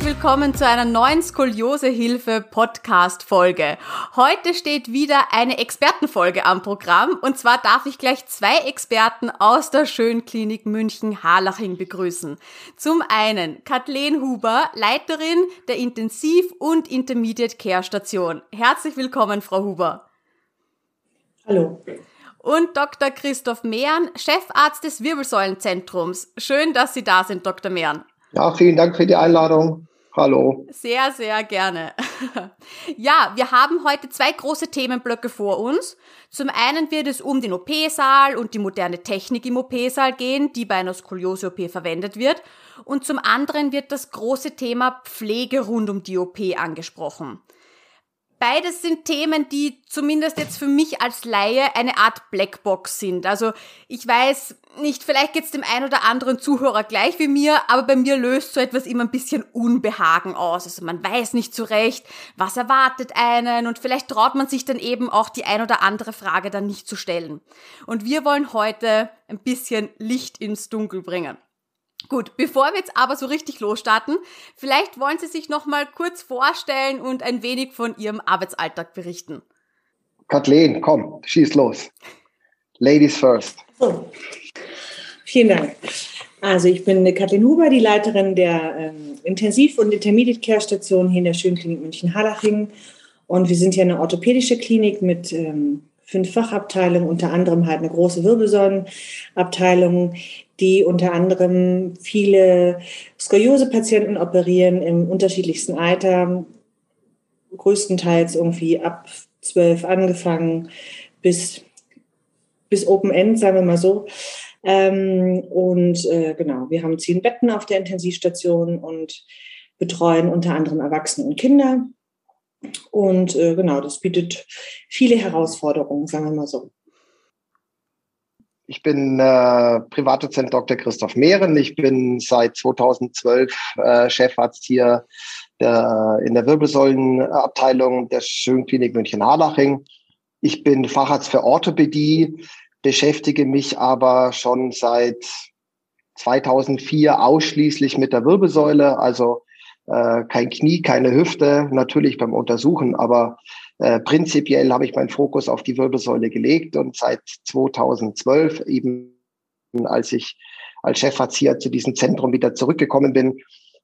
Herzlich willkommen zu einer neuen Skoliosehilfe Podcast Folge. Heute steht wieder eine Expertenfolge am Programm und zwar darf ich gleich zwei Experten aus der Schönklinik München Harlaching begrüßen. Zum einen Kathleen Huber, Leiterin der Intensiv- und Intermediate Care Station. Herzlich willkommen, Frau Huber. Hallo und Dr. Christoph Mehren, Chefarzt des Wirbelsäulenzentrums. Schön, dass Sie da sind, Dr. Mehren. Ja, vielen Dank für die Einladung. Hallo. Sehr, sehr gerne. Ja, wir haben heute zwei große Themenblöcke vor uns. Zum einen wird es um den OP-Saal und die moderne Technik im OP-Saal gehen, die bei einer Skoliose-OP verwendet wird. Und zum anderen wird das große Thema Pflege rund um die OP angesprochen. Beides sind Themen, die zumindest jetzt für mich als Laie eine Art Blackbox sind. Also ich weiß nicht, vielleicht geht's dem einen oder anderen Zuhörer gleich wie mir, aber bei mir löst so etwas immer ein bisschen Unbehagen aus. Also man weiß nicht so recht, was erwartet einen und vielleicht traut man sich dann eben auch die ein oder andere Frage dann nicht zu stellen. Und wir wollen heute ein bisschen Licht ins Dunkel bringen. Gut, bevor wir jetzt aber so richtig losstarten, vielleicht wollen Sie sich noch mal kurz vorstellen und ein wenig von Ihrem Arbeitsalltag berichten. Kathleen, komm, schieß los. Ladies first. Oh. Vielen Dank. Also ich bin Kathleen Huber, die Leiterin der ähm, Intensiv- und Intermediate Care Station hier in der Schönklinik München-Harlaching. Und wir sind hier eine orthopädische Klinik mit ähm, fünf Fachabteilungen, unter anderem halt eine große Wirbelsäulenabteilung, die unter anderem viele Skoliose-Patienten operieren im unterschiedlichsten Alter, größtenteils irgendwie ab zwölf angefangen bis, bis Open End, sagen wir mal so. Ähm, und äh, genau, wir haben zehn Betten auf der Intensivstation und betreuen unter anderem Erwachsene und Kinder. Und äh, genau, das bietet viele Herausforderungen, sagen wir mal so. Ich bin äh, Privatdozent Dr. Christoph Mehren. Ich bin seit 2012 äh, Chefarzt hier der, in der Wirbelsäulenabteilung der Schönklinik München-Harlaching. Ich bin Facharzt für Orthopädie, beschäftige mich aber schon seit 2004 ausschließlich mit der Wirbelsäule, also äh, kein Knie, keine Hüfte, natürlich beim Untersuchen, aber äh, prinzipiell habe ich meinen Fokus auf die Wirbelsäule gelegt und seit 2012 eben, als ich als Chefarzieher zu diesem Zentrum wieder zurückgekommen bin,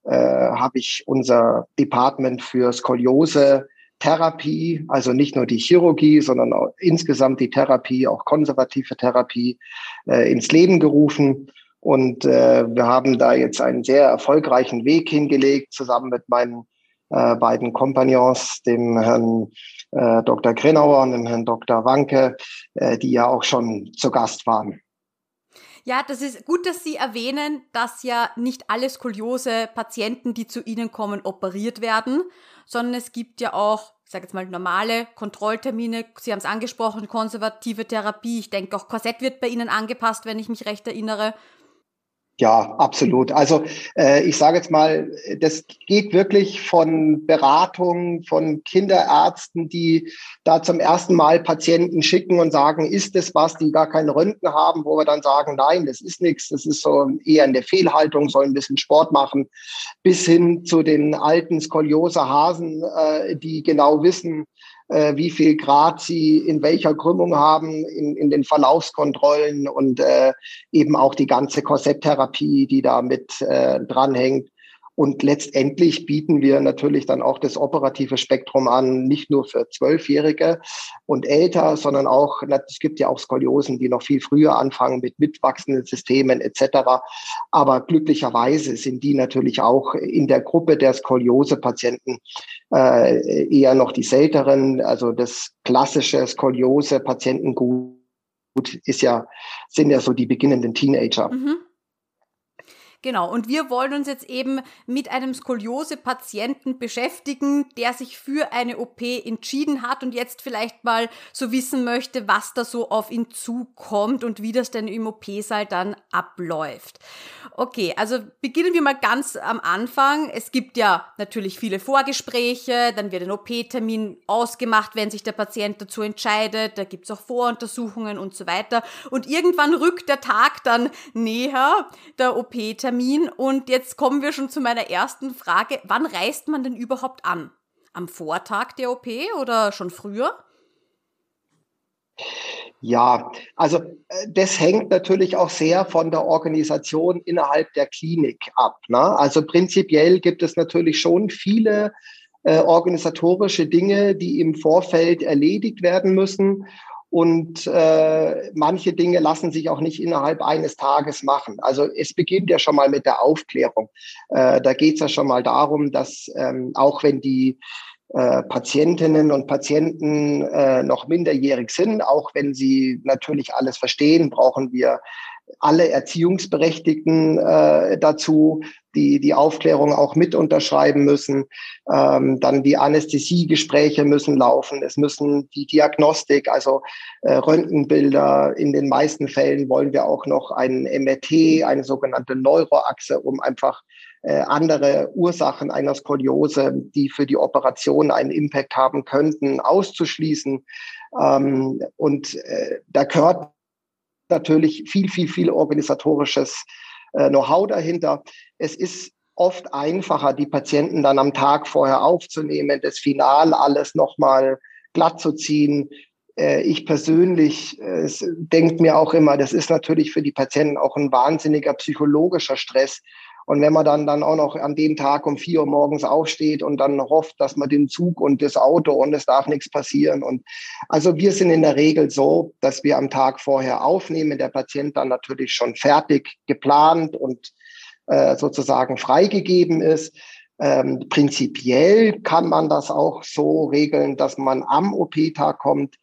äh, habe ich unser Department für Skoliose Therapie, also nicht nur die Chirurgie, sondern auch insgesamt die Therapie, auch konservative Therapie äh, ins Leben gerufen. Und äh, wir haben da jetzt einen sehr erfolgreichen Weg hingelegt, zusammen mit meinen äh, beiden Kompagnons, dem Herrn äh, Dr. Grenauer und dem Herrn Dr. Wanke, äh, die ja auch schon zu Gast waren. Ja, das ist gut, dass Sie erwähnen, dass ja nicht alle Skoliose-Patienten, die zu Ihnen kommen, operiert werden, sondern es gibt ja auch, ich sage jetzt mal, normale Kontrolltermine. Sie haben es angesprochen, konservative Therapie. Ich denke, auch Korsett wird bei Ihnen angepasst, wenn ich mich recht erinnere. Ja, absolut. Also äh, ich sage jetzt mal, das geht wirklich von Beratung von Kinderärzten, die da zum ersten Mal Patienten schicken und sagen, ist das was, die gar keine Röntgen haben, wo wir dann sagen, nein, das ist nichts, das ist so eher in der Fehlhaltung, sollen ein bisschen Sport machen, bis hin zu den alten Skoliose-Hasen, äh, die genau wissen, äh, wie viel Grad sie in welcher Krümmung haben in, in den Verlaufskontrollen und äh, eben auch die ganze Korsetttherapie, die da mit äh, dranhängt. Und letztendlich bieten wir natürlich dann auch das operative Spektrum an, nicht nur für Zwölfjährige und älter, sondern auch, es gibt ja auch Skoliosen, die noch viel früher anfangen mit mitwachsenden Systemen etc. Aber glücklicherweise sind die natürlich auch in der Gruppe der Skoliose-Patienten äh, eher noch die selteren. Also das klassische Skoliose-Patientengut ist ja, sind ja so die beginnenden Teenager. Mhm. Genau, und wir wollen uns jetzt eben mit einem Skoliose-Patienten beschäftigen, der sich für eine OP entschieden hat und jetzt vielleicht mal so wissen möchte, was da so auf ihn zukommt und wie das denn im OP-Saal dann abläuft. Okay, also beginnen wir mal ganz am Anfang. Es gibt ja natürlich viele Vorgespräche, dann wird ein OP-Termin ausgemacht, wenn sich der Patient dazu entscheidet, da gibt's auch Voruntersuchungen und so weiter. Und irgendwann rückt der Tag dann näher, der OP-Termin Termin und jetzt kommen wir schon zu meiner ersten Frage. Wann reist man denn überhaupt an? Am Vortag der OP oder schon früher? Ja, also äh, das hängt natürlich auch sehr von der Organisation innerhalb der Klinik ab. Ne? Also prinzipiell gibt es natürlich schon viele äh, organisatorische Dinge, die im Vorfeld erledigt werden müssen. Und äh, manche Dinge lassen sich auch nicht innerhalb eines Tages machen. Also es beginnt ja schon mal mit der Aufklärung. Äh, da geht es ja schon mal darum, dass ähm, auch wenn die äh, Patientinnen und Patienten äh, noch minderjährig sind, auch wenn sie natürlich alles verstehen, brauchen wir alle Erziehungsberechtigten äh, dazu, die die Aufklärung auch mit unterschreiben müssen. Ähm, dann die Anästhesiegespräche müssen laufen. Es müssen die Diagnostik, also äh, Röntgenbilder. In den meisten Fällen wollen wir auch noch ein MRT, eine sogenannte Neuroachse, um einfach äh, andere Ursachen einer Skoliose, die für die Operation einen Impact haben könnten, auszuschließen. Ähm, und äh, da gehört natürlich viel, viel, viel organisatorisches äh, Know-how dahinter. Es ist oft einfacher, die Patienten dann am Tag vorher aufzunehmen, das Final alles nochmal glatt zu ziehen. Äh, ich persönlich äh, denke mir auch immer, das ist natürlich für die Patienten auch ein wahnsinniger psychologischer Stress, und wenn man dann, dann auch noch an dem Tag um vier Uhr morgens aufsteht und dann hofft, dass man den Zug und das Auto und es darf nichts passieren. Und also wir sind in der Regel so, dass wir am Tag vorher aufnehmen, der Patient dann natürlich schon fertig geplant und äh, sozusagen freigegeben ist. Ähm, prinzipiell kann man das auch so regeln, dass man am OP-Tag kommt.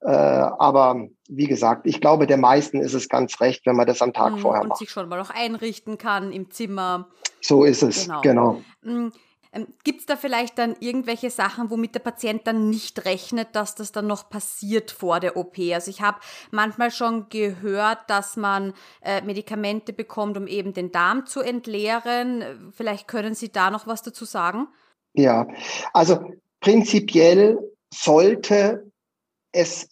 Äh, aber wie gesagt, ich glaube, der meisten ist es ganz recht, wenn man das am Tag mhm, vorher und macht. Und sich schon mal auch einrichten kann im Zimmer. So ist es, genau. genau. Mhm. Ähm, Gibt es da vielleicht dann irgendwelche Sachen, womit der Patient dann nicht rechnet, dass das dann noch passiert vor der OP? Also ich habe manchmal schon gehört, dass man äh, Medikamente bekommt, um eben den Darm zu entleeren. Vielleicht können Sie da noch was dazu sagen? Ja, also prinzipiell sollte es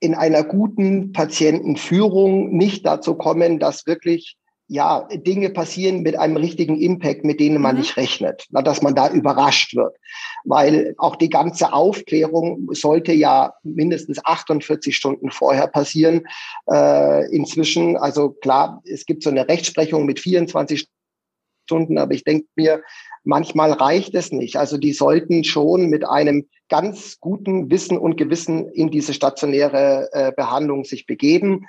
in einer guten Patientenführung nicht dazu kommen, dass wirklich ja, Dinge passieren mit einem richtigen Impact, mit denen man mhm. nicht rechnet, dass man da überrascht wird. Weil auch die ganze Aufklärung sollte ja mindestens 48 Stunden vorher passieren. Äh, inzwischen, also klar, es gibt so eine Rechtsprechung mit 24 Stunden, aber ich denke mir, manchmal reicht es nicht. Also die sollten schon mit einem ganz guten Wissen und Gewissen in diese stationäre äh, Behandlung sich begeben,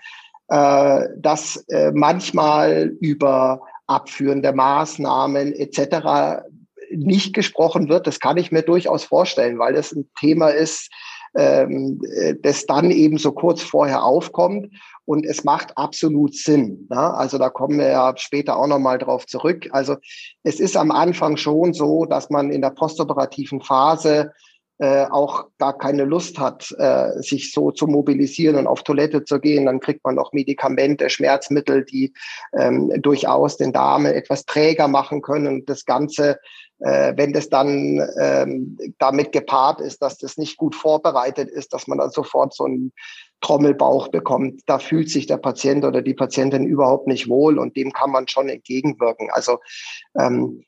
äh, dass äh, manchmal über abführende Maßnahmen etc. nicht gesprochen wird. Das kann ich mir durchaus vorstellen, weil das ein Thema ist, ähm, äh, das dann eben so kurz vorher aufkommt. Und es macht absolut Sinn. Ne? Also da kommen wir ja später auch nochmal drauf zurück. Also es ist am Anfang schon so, dass man in der postoperativen Phase äh, auch gar keine Lust hat, äh, sich so zu mobilisieren und auf Toilette zu gehen, dann kriegt man noch Medikamente, Schmerzmittel, die ähm, durchaus den Darm etwas träger machen können. Und das Ganze, äh, wenn das dann ähm, damit gepaart ist, dass das nicht gut vorbereitet ist, dass man dann sofort so einen Trommelbauch bekommt, da fühlt sich der Patient oder die Patientin überhaupt nicht wohl und dem kann man schon entgegenwirken. Also ähm,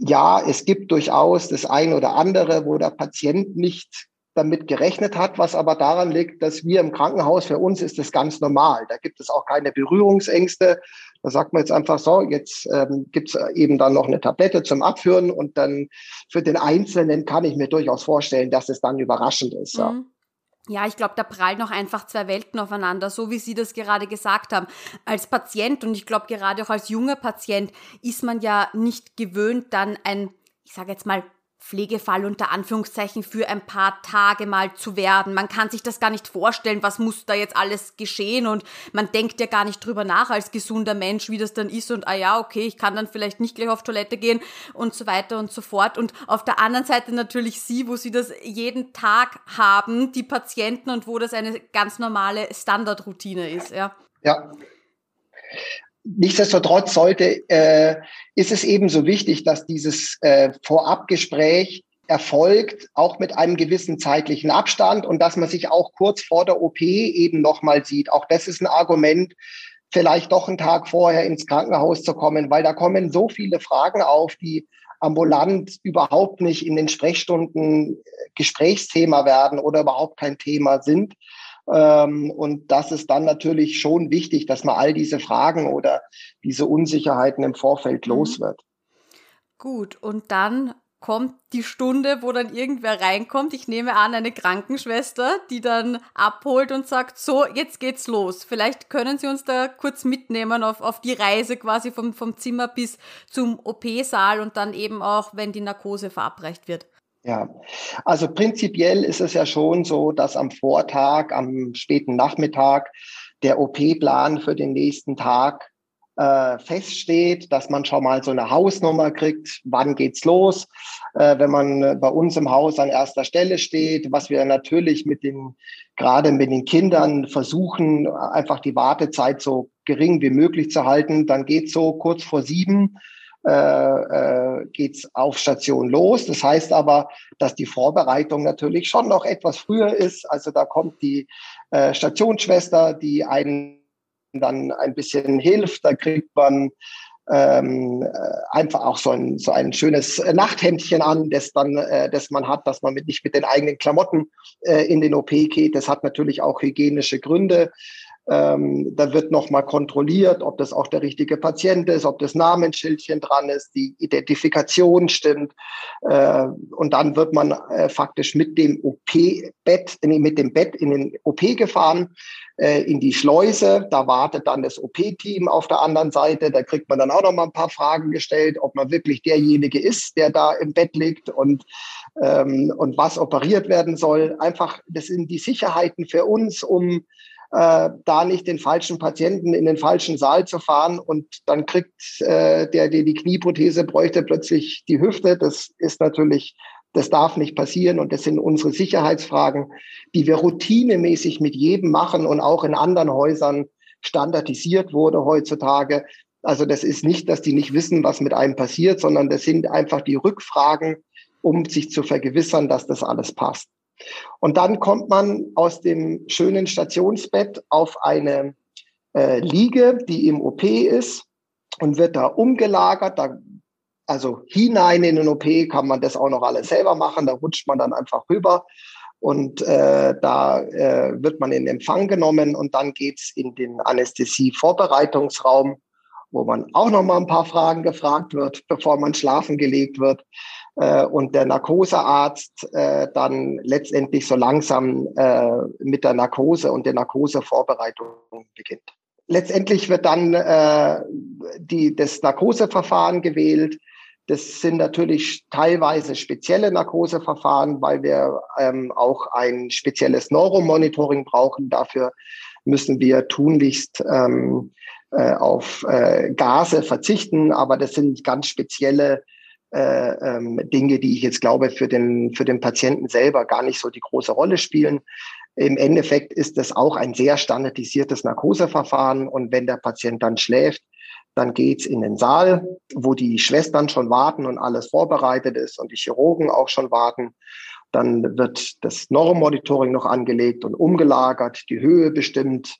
ja, es gibt durchaus das ein oder andere, wo der Patient nicht damit gerechnet hat, was aber daran liegt, dass wir im Krankenhaus, für uns ist das ganz normal. Da gibt es auch keine Berührungsängste. Da sagt man jetzt einfach so, jetzt ähm, gibt es eben dann noch eine Tablette zum Abführen und dann für den Einzelnen kann ich mir durchaus vorstellen, dass es dann überraschend ist. Mhm ja, ich glaube, da prallen noch einfach zwei Welten aufeinander, so wie Sie das gerade gesagt haben. Als Patient und ich glaube gerade auch als junger Patient ist man ja nicht gewöhnt, dann ein, ich sage jetzt mal, Pflegefall unter Anführungszeichen für ein paar Tage mal zu werden. Man kann sich das gar nicht vorstellen, was muss da jetzt alles geschehen und man denkt ja gar nicht drüber nach als gesunder Mensch, wie das dann ist und ah ja, okay, ich kann dann vielleicht nicht gleich auf Toilette gehen und so weiter und so fort. Und auf der anderen Seite natürlich Sie, wo Sie das jeden Tag haben, die Patienten und wo das eine ganz normale Standardroutine ist, ja. Ja. Nichtsdestotrotz sollte, äh, ist es ebenso wichtig, dass dieses äh, Vorabgespräch erfolgt, auch mit einem gewissen zeitlichen Abstand und dass man sich auch kurz vor der OP eben nochmal sieht. Auch das ist ein Argument, vielleicht doch einen Tag vorher ins Krankenhaus zu kommen, weil da kommen so viele Fragen auf, die ambulant überhaupt nicht in den Sprechstunden Gesprächsthema werden oder überhaupt kein Thema sind. Ähm, und das ist dann natürlich schon wichtig, dass man all diese Fragen oder diese Unsicherheiten im Vorfeld mhm. los wird. Gut, und dann kommt die Stunde, wo dann irgendwer reinkommt. Ich nehme an, eine Krankenschwester, die dann abholt und sagt, so, jetzt geht's los. Vielleicht können Sie uns da kurz mitnehmen auf, auf die Reise quasi vom, vom Zimmer bis zum OP-Saal und dann eben auch, wenn die Narkose verabreicht wird. Ja, also prinzipiell ist es ja schon so, dass am Vortag, am späten Nachmittag der OP-Plan für den nächsten Tag äh, feststeht, dass man schon mal so eine Hausnummer kriegt, wann geht's los, äh, wenn man bei uns im Haus an erster Stelle steht, was wir natürlich mit den, gerade mit den Kindern versuchen, einfach die Wartezeit so gering wie möglich zu halten, dann geht's so kurz vor sieben äh, äh, geht's auf Station los. Das heißt aber, dass die Vorbereitung natürlich schon noch etwas früher ist. Also da kommt die äh, Stationsschwester, die einen dann ein bisschen hilft. Da kriegt man ähm, äh, einfach auch so ein, so ein schönes Nachthemdchen an, das dann, äh, das man hat, dass man mit, nicht mit den eigenen Klamotten äh, in den OP geht. Das hat natürlich auch hygienische Gründe. Ähm, da wird nochmal kontrolliert, ob das auch der richtige Patient ist, ob das Namensschildchen dran ist, die Identifikation stimmt. Äh, und dann wird man äh, faktisch mit dem OP-Bett, mit dem Bett in den OP gefahren, äh, in die Schleuse. Da wartet dann das OP-Team auf der anderen Seite. Da kriegt man dann auch nochmal ein paar Fragen gestellt, ob man wirklich derjenige ist, der da im Bett liegt und, ähm, und was operiert werden soll. Einfach, das sind die Sicherheiten für uns, um äh, da nicht den falschen Patienten in den falschen Saal zu fahren und dann kriegt äh, der, der die Knieprothese bräuchte, plötzlich die Hüfte. Das ist natürlich, das darf nicht passieren und das sind unsere Sicherheitsfragen, die wir routinemäßig mit jedem machen und auch in anderen Häusern standardisiert wurde heutzutage. Also das ist nicht, dass die nicht wissen, was mit einem passiert, sondern das sind einfach die Rückfragen, um sich zu vergewissern, dass das alles passt. Und dann kommt man aus dem schönen Stationsbett auf eine äh, Liege, die im OP ist und wird da umgelagert. Da, also hinein in den OP kann man das auch noch alles selber machen. Da rutscht man dann einfach rüber und äh, da äh, wird man in Empfang genommen und dann geht's in den Anästhesie-Vorbereitungsraum, wo man auch noch mal ein paar Fragen gefragt wird, bevor man schlafen gelegt wird äh, und der Narkosearzt äh, dann letztendlich so langsam äh, mit der Narkose und der Narkosevorbereitung beginnt. Letztendlich wird dann äh, die, das Narkoseverfahren gewählt. Das sind natürlich teilweise spezielle Narkoseverfahren, weil wir ähm, auch ein spezielles Neuromonitoring brauchen. Dafür müssen wir tunlichst ähm, äh, auf äh, Gase verzichten, aber das sind ganz spezielle äh, ähm, Dinge, die ich jetzt glaube, für den, für den Patienten selber gar nicht so die große Rolle spielen. Im Endeffekt ist das auch ein sehr standardisiertes Narkoseverfahren und wenn der Patient dann schläft, dann geht's in den Saal, wo die Schwestern schon warten und alles vorbereitet ist und die Chirurgen auch schon warten. Dann wird das Neuromonitoring noch angelegt und umgelagert, die Höhe bestimmt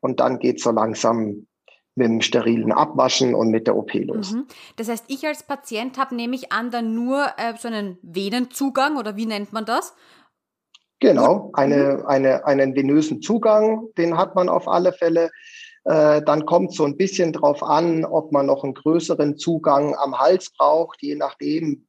und dann geht's so langsam mit dem sterilen Abwaschen und mit der OP los. Mhm. Das heißt, ich als Patient habe, nehme ich an, dann nur äh, so einen Venenzugang oder wie nennt man das? Genau, eine, mhm. eine, einen venösen Zugang, den hat man auf alle Fälle. Äh, dann kommt so ein bisschen drauf an, ob man noch einen größeren Zugang am Hals braucht, je nachdem,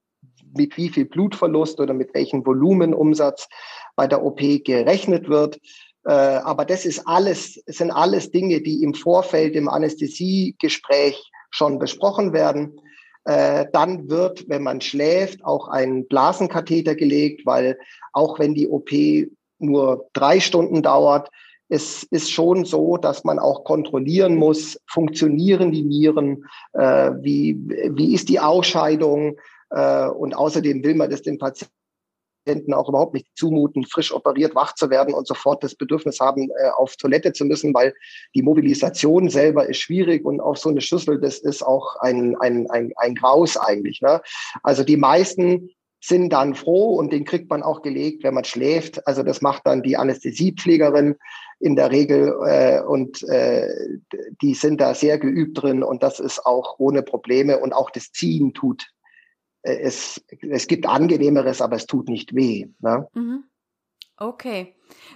mit wie viel Blutverlust oder mit welchem Volumenumsatz bei der OP gerechnet wird. Äh, aber das ist alles, sind alles Dinge, die im Vorfeld im Anästhesiegespräch schon besprochen werden. Äh, dann wird, wenn man schläft, auch ein Blasenkatheter gelegt, weil auch wenn die OP nur drei Stunden dauert, es ist schon so, dass man auch kontrollieren muss, funktionieren die Nieren, äh, wie, wie ist die Ausscheidung und außerdem will man das den Patienten auch überhaupt nicht zumuten, frisch operiert, wach zu werden und sofort das Bedürfnis haben, äh, auf Toilette zu müssen, weil die Mobilisation selber ist schwierig und auch so eine Schüssel, das ist auch ein, ein, ein, ein Graus eigentlich. Ne? Also die meisten sind dann froh und den kriegt man auch gelegt, wenn man schläft. Also das macht dann die Anästhesiepflegerin in der Regel äh, und äh, die sind da sehr geübt drin und das ist auch ohne Probleme und auch das Ziehen tut es, es gibt angenehmeres, aber es tut nicht weh. Ne? Mhm. Okay.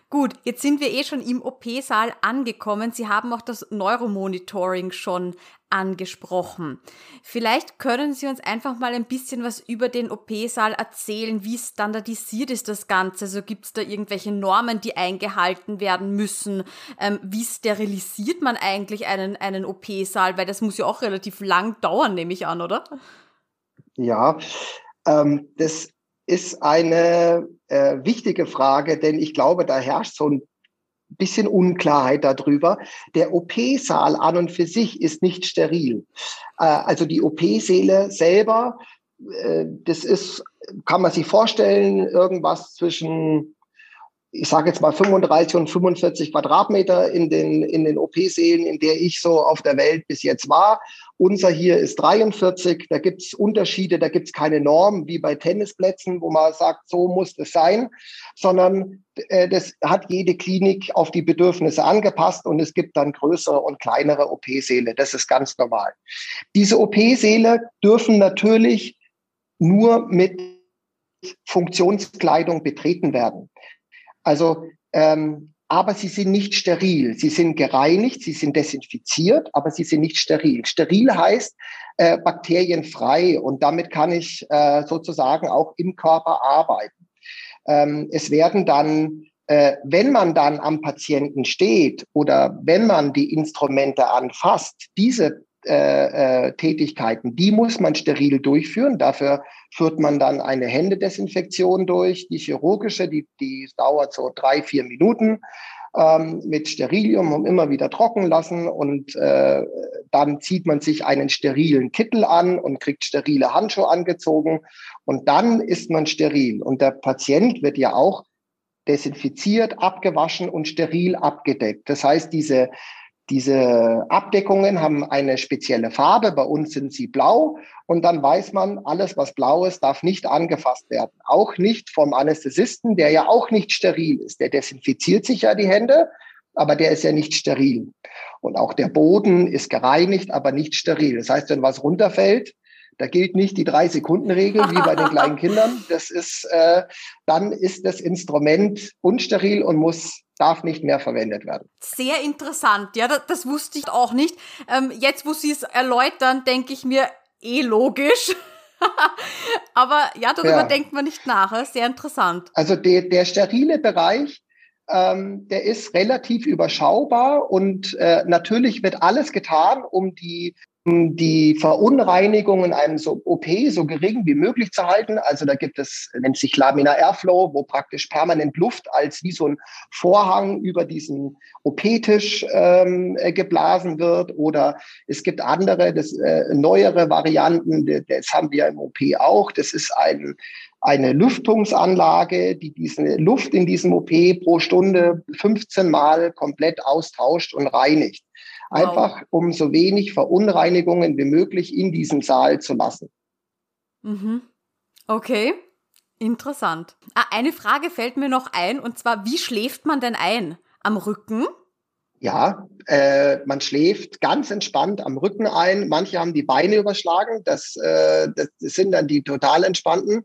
Gut, jetzt sind wir eh schon im OP-Saal angekommen. Sie haben auch das Neuromonitoring schon angesprochen. Vielleicht können Sie uns einfach mal ein bisschen was über den OP-Saal erzählen, wie standardisiert ist das Ganze? Also gibt es da irgendwelche Normen, die eingehalten werden müssen? Ähm, wie sterilisiert man eigentlich einen, einen OP-Saal? Weil das muss ja auch relativ lang dauern, nehme ich an, oder? Ja, ähm, das ist eine äh, wichtige Frage, denn ich glaube, da herrscht so ein bisschen Unklarheit darüber. Der OP-Saal an und für sich ist nicht steril. Äh, also die OP-Säle selber, äh, das ist, kann man sich vorstellen, irgendwas zwischen ich sage jetzt mal 35 und 45 Quadratmeter in den, in den OP-Sälen, in der ich so auf der Welt bis jetzt war. Unser hier ist 43, da gibt es Unterschiede, da gibt es keine Norm wie bei Tennisplätzen, wo man sagt, so muss es sein, sondern äh, das hat jede Klinik auf die Bedürfnisse angepasst und es gibt dann größere und kleinere OP-Säle. Das ist ganz normal. Diese OP-Säle dürfen natürlich nur mit Funktionskleidung betreten werden. Also, ähm, aber sie sind nicht steril. Sie sind gereinigt, sie sind desinfiziert, aber sie sind nicht steril. Steril heißt äh, bakterienfrei und damit kann ich äh, sozusagen auch im Körper arbeiten. Ähm, es werden dann äh, wenn man dann am Patienten steht oder wenn man die Instrumente anfasst, diese äh, äh, Tätigkeiten, die muss man steril durchführen. Dafür führt man dann eine Händedesinfektion durch. Die chirurgische, die, die dauert so drei, vier Minuten ähm, mit Sterilium und immer wieder trocken lassen. Und äh, dann zieht man sich einen sterilen Kittel an und kriegt sterile Handschuhe angezogen. Und dann ist man steril. Und der Patient wird ja auch desinfiziert, abgewaschen und steril abgedeckt. Das heißt, diese diese Abdeckungen haben eine spezielle Farbe. Bei uns sind sie blau. Und dann weiß man, alles, was blau ist, darf nicht angefasst werden. Auch nicht vom Anästhesisten, der ja auch nicht steril ist. Der desinfiziert sich ja die Hände, aber der ist ja nicht steril. Und auch der Boden ist gereinigt, aber nicht steril. Das heißt, wenn was runterfällt, da gilt nicht die Drei-Sekunden-Regel wie bei den kleinen Kindern. Das ist, äh, dann ist das Instrument unsteril und muss darf nicht mehr verwendet werden. Sehr interessant, ja, das, das wusste ich auch nicht. Ähm, jetzt, wo Sie es erläutern, denke ich mir, eh logisch. Aber ja, darüber ja. denkt man nicht nach. Sehr interessant. Also der, der sterile Bereich, ähm, der ist relativ überschaubar und äh, natürlich wird alles getan, um die die Verunreinigung in einem so OP so gering wie möglich zu halten. Also da gibt es, nennt sich Laminar Airflow, wo praktisch permanent Luft als wie so ein Vorhang über diesen OP-Tisch ähm, äh, geblasen wird. Oder es gibt andere, das, äh, neuere Varianten, das haben wir im OP auch. Das ist ein, eine Lüftungsanlage, die diese Luft in diesem OP pro Stunde 15 Mal komplett austauscht und reinigt. Einfach um so wenig Verunreinigungen wie möglich in diesem Saal zu lassen. Mhm. Okay, interessant. Ah, eine Frage fällt mir noch ein, und zwar, wie schläft man denn ein? Am Rücken? Ja, äh, man schläft ganz entspannt am Rücken ein. Manche haben die Beine überschlagen. Das, äh, das sind dann die total entspannten.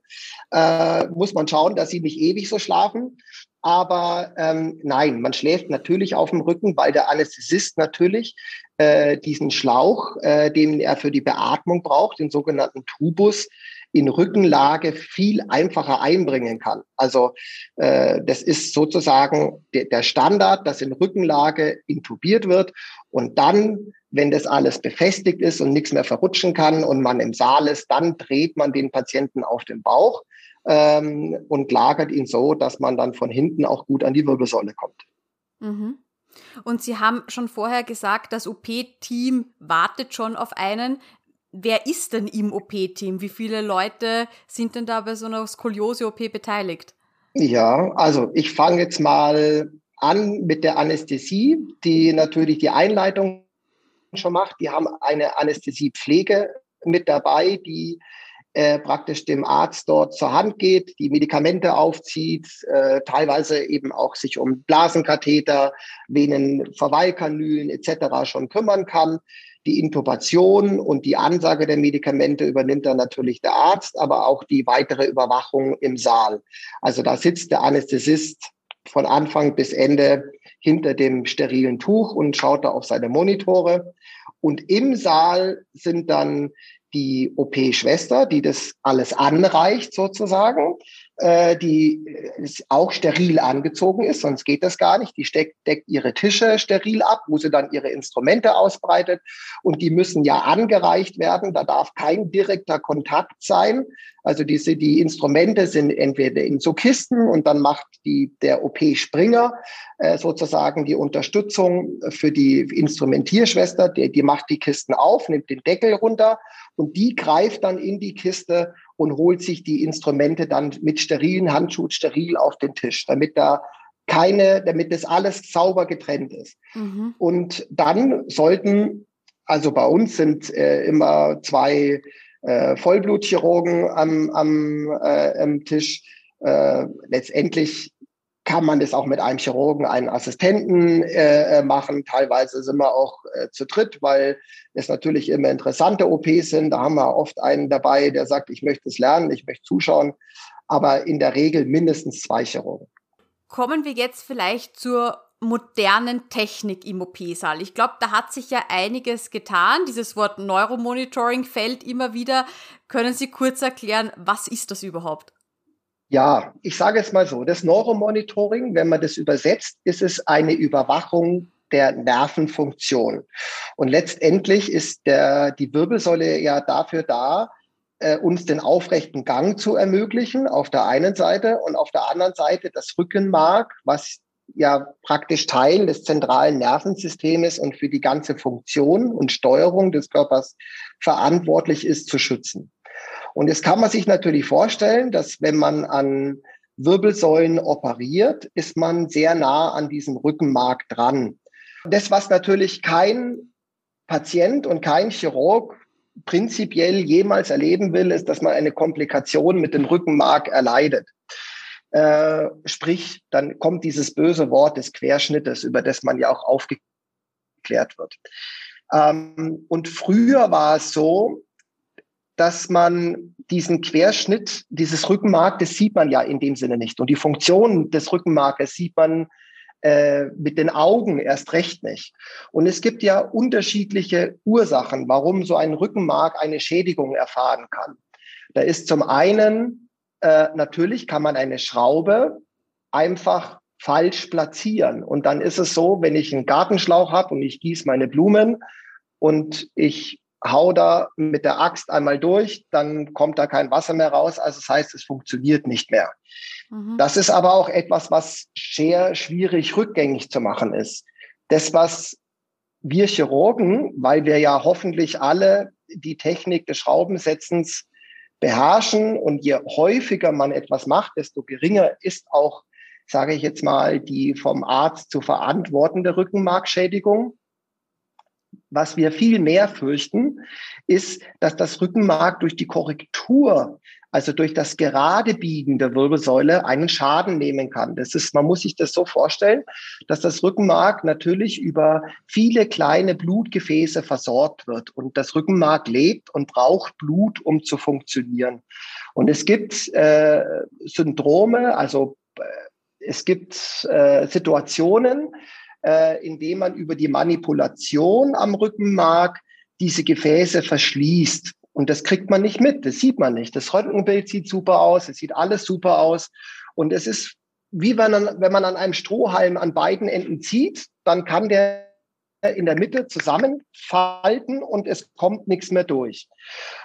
Äh, muss man schauen, dass sie nicht ewig so schlafen. Aber ähm, nein, man schläft natürlich auf dem Rücken, weil der Anästhesist natürlich äh, diesen Schlauch, äh, den er für die Beatmung braucht, den sogenannten Tubus, in Rückenlage viel einfacher einbringen kann. Also äh, das ist sozusagen de der Standard, dass in Rückenlage intubiert wird und dann wenn das alles befestigt ist und nichts mehr verrutschen kann und man im Saal ist, dann dreht man den Patienten auf den Bauch ähm, und lagert ihn so, dass man dann von hinten auch gut an die Wirbelsäule kommt. Mhm. Und Sie haben schon vorher gesagt, das OP-Team wartet schon auf einen. Wer ist denn im OP-Team? Wie viele Leute sind denn da bei so einer Skoliose-OP beteiligt? Ja, also ich fange jetzt mal an mit der Anästhesie, die natürlich die Einleitung schon macht. Die haben eine Anästhesiepflege mit dabei, die äh, praktisch dem Arzt dort zur Hand geht, die Medikamente aufzieht, äh, teilweise eben auch sich um Blasenkatheter, Venenverweilkanülen etc. schon kümmern kann. Die Intubation und die Ansage der Medikamente übernimmt dann natürlich der Arzt, aber auch die weitere Überwachung im Saal. Also da sitzt der Anästhesist von Anfang bis Ende hinter dem sterilen Tuch und schaut da auf seine Monitore. Und im Saal sind dann die OP-Schwester, die das alles anreicht sozusagen, äh, die auch steril angezogen ist, sonst geht das gar nicht. Die steckt, deckt ihre Tische steril ab, wo sie dann ihre Instrumente ausbreitet und die müssen ja angereicht werden. Da darf kein direkter Kontakt sein. Also diese, die Instrumente sind entweder in so Kisten und dann macht die, der OP-Springer äh, sozusagen die Unterstützung für die Instrumentierschwester, die, die macht die Kisten auf, nimmt den Deckel runter und die greift dann in die Kiste und holt sich die Instrumente dann mit sterilen Handschuhen steril auf den Tisch, damit da keine, damit das alles sauber getrennt ist. Mhm. Und dann sollten, also bei uns sind äh, immer zwei äh, Vollblutchirurgen am, am, äh, am Tisch. Äh, letztendlich kann man das auch mit einem Chirurgen, einen Assistenten äh, äh, machen. Teilweise sind wir auch äh, zu dritt, weil es natürlich immer interessante OPs sind. Da haben wir oft einen dabei, der sagt, ich möchte es lernen, ich möchte zuschauen. Aber in der Regel mindestens zwei Chirurgen. Kommen wir jetzt vielleicht zur modernen Technik im OP-Saal. Ich glaube, da hat sich ja einiges getan. Dieses Wort Neuromonitoring fällt immer wieder. Können Sie kurz erklären, was ist das überhaupt? Ja, ich sage es mal so, das Neuromonitoring, wenn man das übersetzt, ist es eine Überwachung der Nervenfunktion. Und letztendlich ist der, die Wirbelsäule ja dafür da, äh, uns den aufrechten Gang zu ermöglichen, auf der einen Seite, und auf der anderen Seite das Rückenmark, was ja praktisch Teil des zentralen Nervensystems und für die ganze Funktion und Steuerung des Körpers verantwortlich ist, zu schützen. Und jetzt kann man sich natürlich vorstellen, dass wenn man an Wirbelsäulen operiert, ist man sehr nah an diesem Rückenmark dran. Das, was natürlich kein Patient und kein Chirurg prinzipiell jemals erleben will, ist, dass man eine Komplikation mit dem Rückenmark erleidet. Äh, sprich, dann kommt dieses böse Wort des Querschnittes, über das man ja auch aufgeklärt wird. Ähm, und früher war es so, dass man diesen Querschnitt, dieses Rückenmark, das sieht man ja in dem Sinne nicht. Und die Funktion des Rückenmarkes sieht man äh, mit den Augen erst recht nicht. Und es gibt ja unterschiedliche Ursachen, warum so ein Rückenmark eine Schädigung erfahren kann. Da ist zum einen, äh, natürlich kann man eine Schraube einfach falsch platzieren. Und dann ist es so, wenn ich einen Gartenschlauch habe und ich gieße meine Blumen und ich hau da mit der Axt einmal durch, dann kommt da kein Wasser mehr raus. Also das heißt, es funktioniert nicht mehr. Mhm. Das ist aber auch etwas, was sehr schwierig rückgängig zu machen ist. Das, was wir Chirurgen, weil wir ja hoffentlich alle die Technik des Schraubensetzens beherrschen und je häufiger man etwas macht, desto geringer ist auch, sage ich jetzt mal, die vom Arzt zu verantwortende Rückenmarkschädigung. Was wir viel mehr fürchten, ist, dass das Rückenmark durch die Korrektur, also durch das gerade Biegen der Wirbelsäule einen Schaden nehmen kann. Das ist, man muss sich das so vorstellen, dass das Rückenmark natürlich über viele kleine Blutgefäße versorgt wird und das Rückenmark lebt und braucht Blut, um zu funktionieren. Und es gibt äh, Syndrome, also äh, es gibt äh, Situationen, äh, indem man über die Manipulation am Rückenmark diese Gefäße verschließt. Und das kriegt man nicht mit, das sieht man nicht. Das Röntgenbild sieht super aus, es sieht alles super aus. Und es ist wie wenn man, wenn man an einem Strohhalm an beiden Enden zieht, dann kann der in der Mitte zusammenfalten und es kommt nichts mehr durch.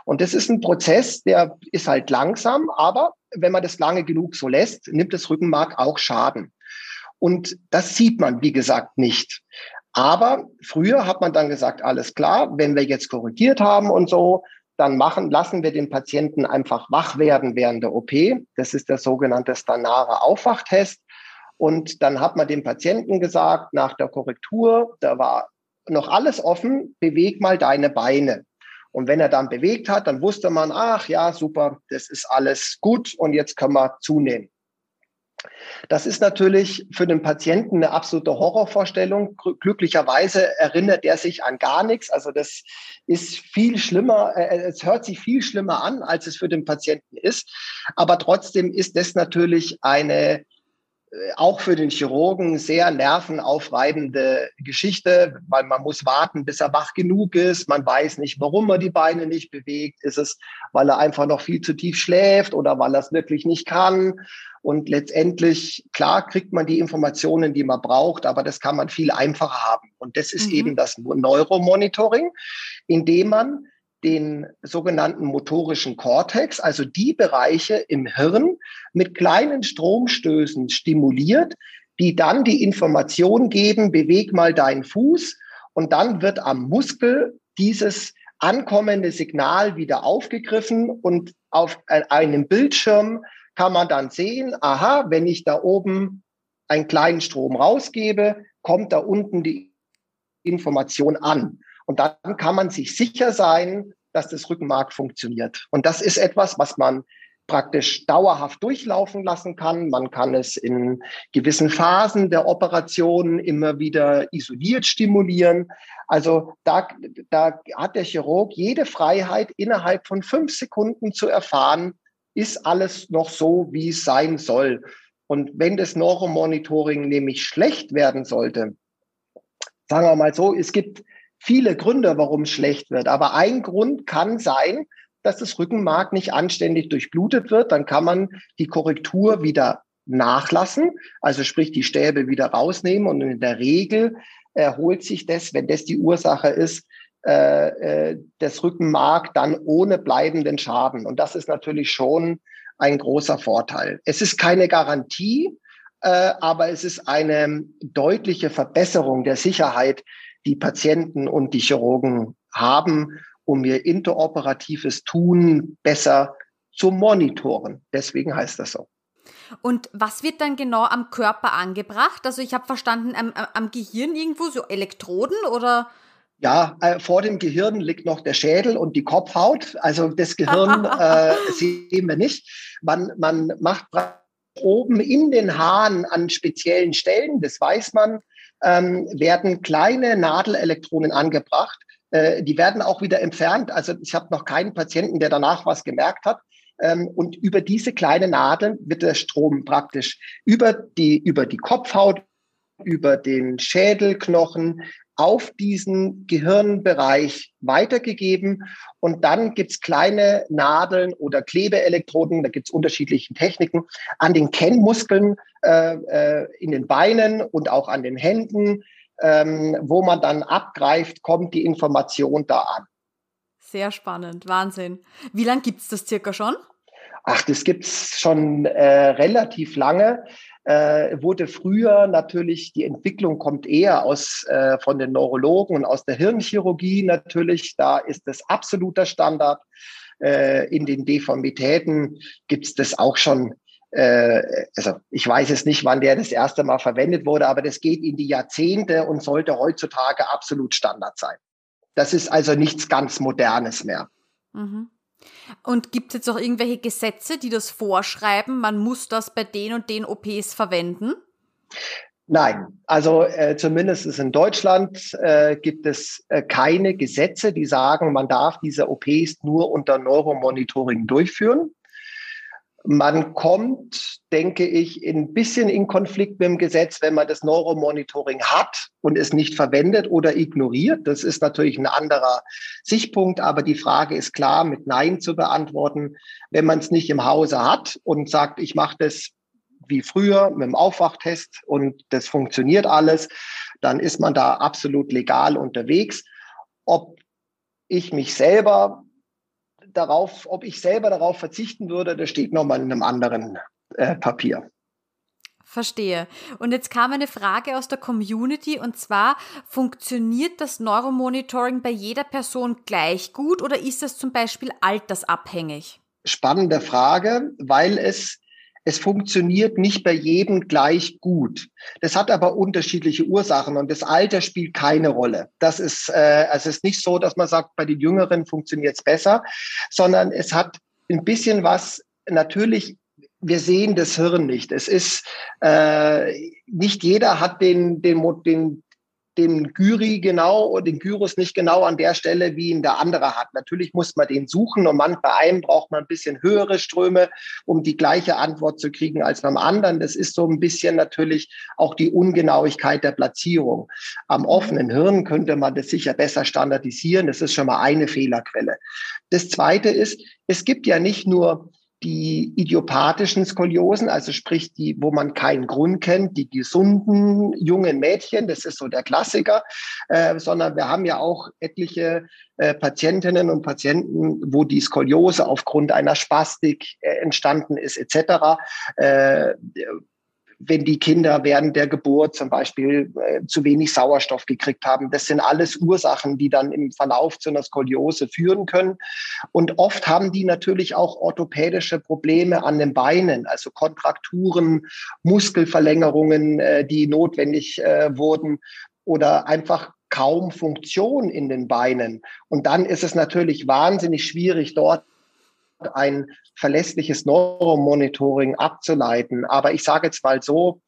Und das ist ein Prozess, der ist halt langsam, aber wenn man das lange genug so lässt, nimmt das Rückenmark auch Schaden. Und das sieht man, wie gesagt, nicht. Aber früher hat man dann gesagt, alles klar, wenn wir jetzt korrigiert haben und so, dann machen, lassen wir den Patienten einfach wach werden während der OP. Das ist der sogenannte Stanare Aufwachtest. Und dann hat man dem Patienten gesagt, nach der Korrektur, da war noch alles offen, beweg mal deine Beine. Und wenn er dann bewegt hat, dann wusste man, ach ja, super, das ist alles gut und jetzt können wir zunehmen. Das ist natürlich für den Patienten eine absolute Horrorvorstellung. Glücklicherweise erinnert er sich an gar nichts. Also das ist viel schlimmer. Äh, es hört sich viel schlimmer an, als es für den Patienten ist. Aber trotzdem ist das natürlich eine äh, auch für den Chirurgen sehr nervenaufreibende Geschichte, weil man muss warten, bis er wach genug ist. Man weiß nicht, warum er die Beine nicht bewegt. Ist es, weil er einfach noch viel zu tief schläft oder weil er es wirklich nicht kann? Und letztendlich, klar, kriegt man die Informationen, die man braucht, aber das kann man viel einfacher haben. Und das ist mhm. eben das Neuromonitoring, indem man den sogenannten motorischen Kortex, also die Bereiche im Hirn mit kleinen Stromstößen stimuliert, die dann die Information geben, beweg mal deinen Fuß und dann wird am Muskel dieses ankommende Signal wieder aufgegriffen und auf einem Bildschirm kann man dann sehen, aha, wenn ich da oben einen kleinen Strom rausgebe, kommt da unten die Information an. Und dann kann man sich sicher sein, dass das Rückenmark funktioniert. Und das ist etwas, was man praktisch dauerhaft durchlaufen lassen kann. Man kann es in gewissen Phasen der Operation immer wieder isoliert stimulieren. Also da, da hat der Chirurg jede Freiheit, innerhalb von fünf Sekunden zu erfahren, ist alles noch so, wie es sein soll. Und wenn das Neuromonitoring nämlich schlecht werden sollte, sagen wir mal so, es gibt viele Gründe, warum es schlecht wird. Aber ein Grund kann sein, dass das Rückenmark nicht anständig durchblutet wird. Dann kann man die Korrektur wieder nachlassen, also sprich die Stäbe wieder rausnehmen. Und in der Regel erholt sich das, wenn das die Ursache ist, äh, äh, das Rückenmark dann ohne bleibenden Schaden. Und das ist natürlich schon ein großer Vorteil. Es ist keine Garantie, äh, aber es ist eine deutliche Verbesserung der Sicherheit die Patienten und die Chirurgen haben, um ihr interoperatives Tun besser zu monitoren. Deswegen heißt das so. Und was wird dann genau am Körper angebracht? Also ich habe verstanden, am, am, Gehirn irgendwo so Elektroden oder? Ja, äh, vor dem Gehirn liegt noch der Schädel und die Kopfhaut. Also das Gehirn äh, sehen wir nicht. Man, man macht oben in den Haaren an speziellen Stellen, das weiß man, ähm, werden kleine Nadelelektronen angebracht. Äh, die werden auch wieder entfernt. Also ich habe noch keinen Patienten, der danach was gemerkt hat. Ähm, und über diese kleine Nadeln wird der Strom praktisch über die, über die Kopfhaut, über den Schädelknochen auf diesen Gehirnbereich weitergegeben. Und dann gibt's kleine Nadeln oder Klebeelektroden, da gibt's unterschiedliche Techniken, an den Kennmuskeln äh, äh, in den Beinen und auch an den Händen, ähm, wo man dann abgreift, kommt die Information da an. Sehr spannend, Wahnsinn. Wie lange gibt's das circa schon? Ach, das gibt's schon äh, relativ lange äh, wurde früher natürlich, die Entwicklung kommt eher aus äh, von den Neurologen und aus der Hirnchirurgie natürlich. Da ist das absoluter Standard. Äh, in den Deformitäten gibt es das auch schon. Äh, also ich weiß es nicht, wann der das erste Mal verwendet wurde, aber das geht in die Jahrzehnte und sollte heutzutage absolut Standard sein. Das ist also nichts ganz Modernes mehr. Mhm. Und gibt es jetzt auch irgendwelche Gesetze, die das vorschreiben, man muss das bei den und den OPs verwenden? Nein, also äh, zumindest in Deutschland äh, gibt es äh, keine Gesetze, die sagen, man darf diese OPs nur unter Neuromonitoring durchführen. Man kommt, denke ich, ein bisschen in Konflikt mit dem Gesetz, wenn man das Neuromonitoring hat und es nicht verwendet oder ignoriert. Das ist natürlich ein anderer Sichtpunkt, aber die Frage ist klar mit Nein zu beantworten. Wenn man es nicht im Hause hat und sagt, ich mache das wie früher mit dem Aufwachtest und das funktioniert alles, dann ist man da absolut legal unterwegs. Ob ich mich selber darauf, ob ich selber darauf verzichten würde, das steht nochmal in einem anderen äh, Papier. Verstehe. Und jetzt kam eine Frage aus der Community und zwar, funktioniert das Neuromonitoring bei jeder Person gleich gut oder ist das zum Beispiel altersabhängig? Spannende Frage, weil es es funktioniert nicht bei jedem gleich gut. Das hat aber unterschiedliche Ursachen und das Alter spielt keine Rolle. Das ist, äh, also es ist nicht so, dass man sagt, bei den Jüngeren funktioniert es besser, sondern es hat ein bisschen was natürlich wir sehen das Hirn nicht. Es ist äh, nicht jeder hat den den den den Gyri genau oder den Gyrus nicht genau an der Stelle, wie ihn der andere hat. Natürlich muss man den suchen und man, bei einem braucht man ein bisschen höhere Ströme, um die gleiche Antwort zu kriegen als beim anderen. Das ist so ein bisschen natürlich auch die Ungenauigkeit der Platzierung. Am offenen Hirn könnte man das sicher besser standardisieren. Das ist schon mal eine Fehlerquelle. Das zweite ist, es gibt ja nicht nur die idiopathischen Skoliosen, also sprich die, wo man keinen Grund kennt, die gesunden jungen Mädchen, das ist so der Klassiker, äh, sondern wir haben ja auch etliche äh, Patientinnen und Patienten, wo die Skoliose aufgrund einer Spastik äh, entstanden ist, etc. Äh, wenn die Kinder während der Geburt zum Beispiel äh, zu wenig Sauerstoff gekriegt haben. Das sind alles Ursachen, die dann im Verlauf zu einer Skoliose führen können. Und oft haben die natürlich auch orthopädische Probleme an den Beinen, also Kontrakturen, Muskelverlängerungen, äh, die notwendig äh, wurden oder einfach kaum Funktion in den Beinen. Und dann ist es natürlich wahnsinnig schwierig, dort ein verlässliches Neuromonitoring abzuleiten. Aber ich sage jetzt mal so,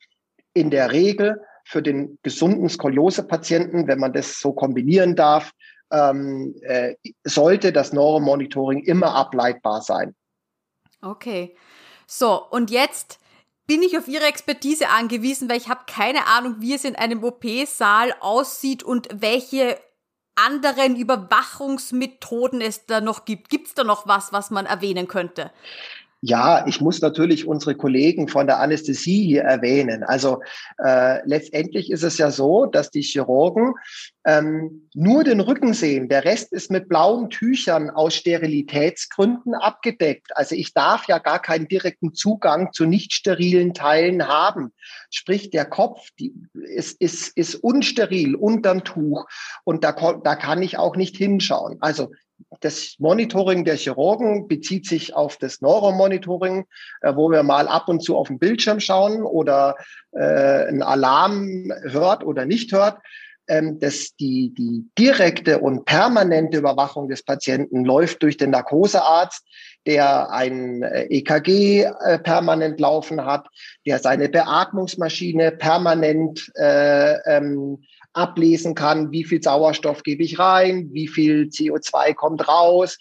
in der Regel für den gesunden Skoliose-Patienten, wenn man das so kombinieren darf, ähm, äh, sollte das Neuromonitoring immer ableitbar sein. Okay. So, und jetzt bin ich auf Ihre Expertise angewiesen, weil ich habe keine Ahnung, wie es in einem OP-Saal aussieht und welche anderen Überwachungsmethoden es da noch gibt. Gibt es da noch was, was man erwähnen könnte? Ja, ich muss natürlich unsere Kollegen von der Anästhesie hier erwähnen. Also äh, letztendlich ist es ja so, dass die Chirurgen ähm, nur den Rücken sehen. Der Rest ist mit blauen Tüchern aus Sterilitätsgründen abgedeckt. Also ich darf ja gar keinen direkten Zugang zu nicht sterilen Teilen haben. Sprich, der Kopf die, ist, ist, ist unsteril unterm Tuch und da, da kann ich auch nicht hinschauen. Also das Monitoring der Chirurgen bezieht sich auf das Neuromonitoring, äh, wo wir mal ab und zu auf den Bildschirm schauen oder äh, einen Alarm hört oder nicht hört. Ähm, dass die, die direkte und permanente Überwachung des Patienten läuft durch den Narkosearzt, der ein äh, EKG äh, permanent laufen hat, der seine Beatmungsmaschine permanent äh, ähm, ablesen kann, wie viel Sauerstoff gebe ich rein, wie viel CO2 kommt raus,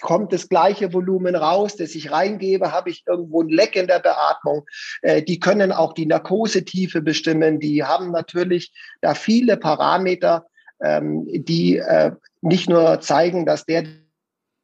kommt das gleiche Volumen raus, das ich reingebe, habe ich irgendwo ein Leck in der Beatmung. Äh, die können auch die Narkosetiefe bestimmen. Die haben natürlich da viele Parameter, ähm, die äh, nicht nur zeigen, dass der,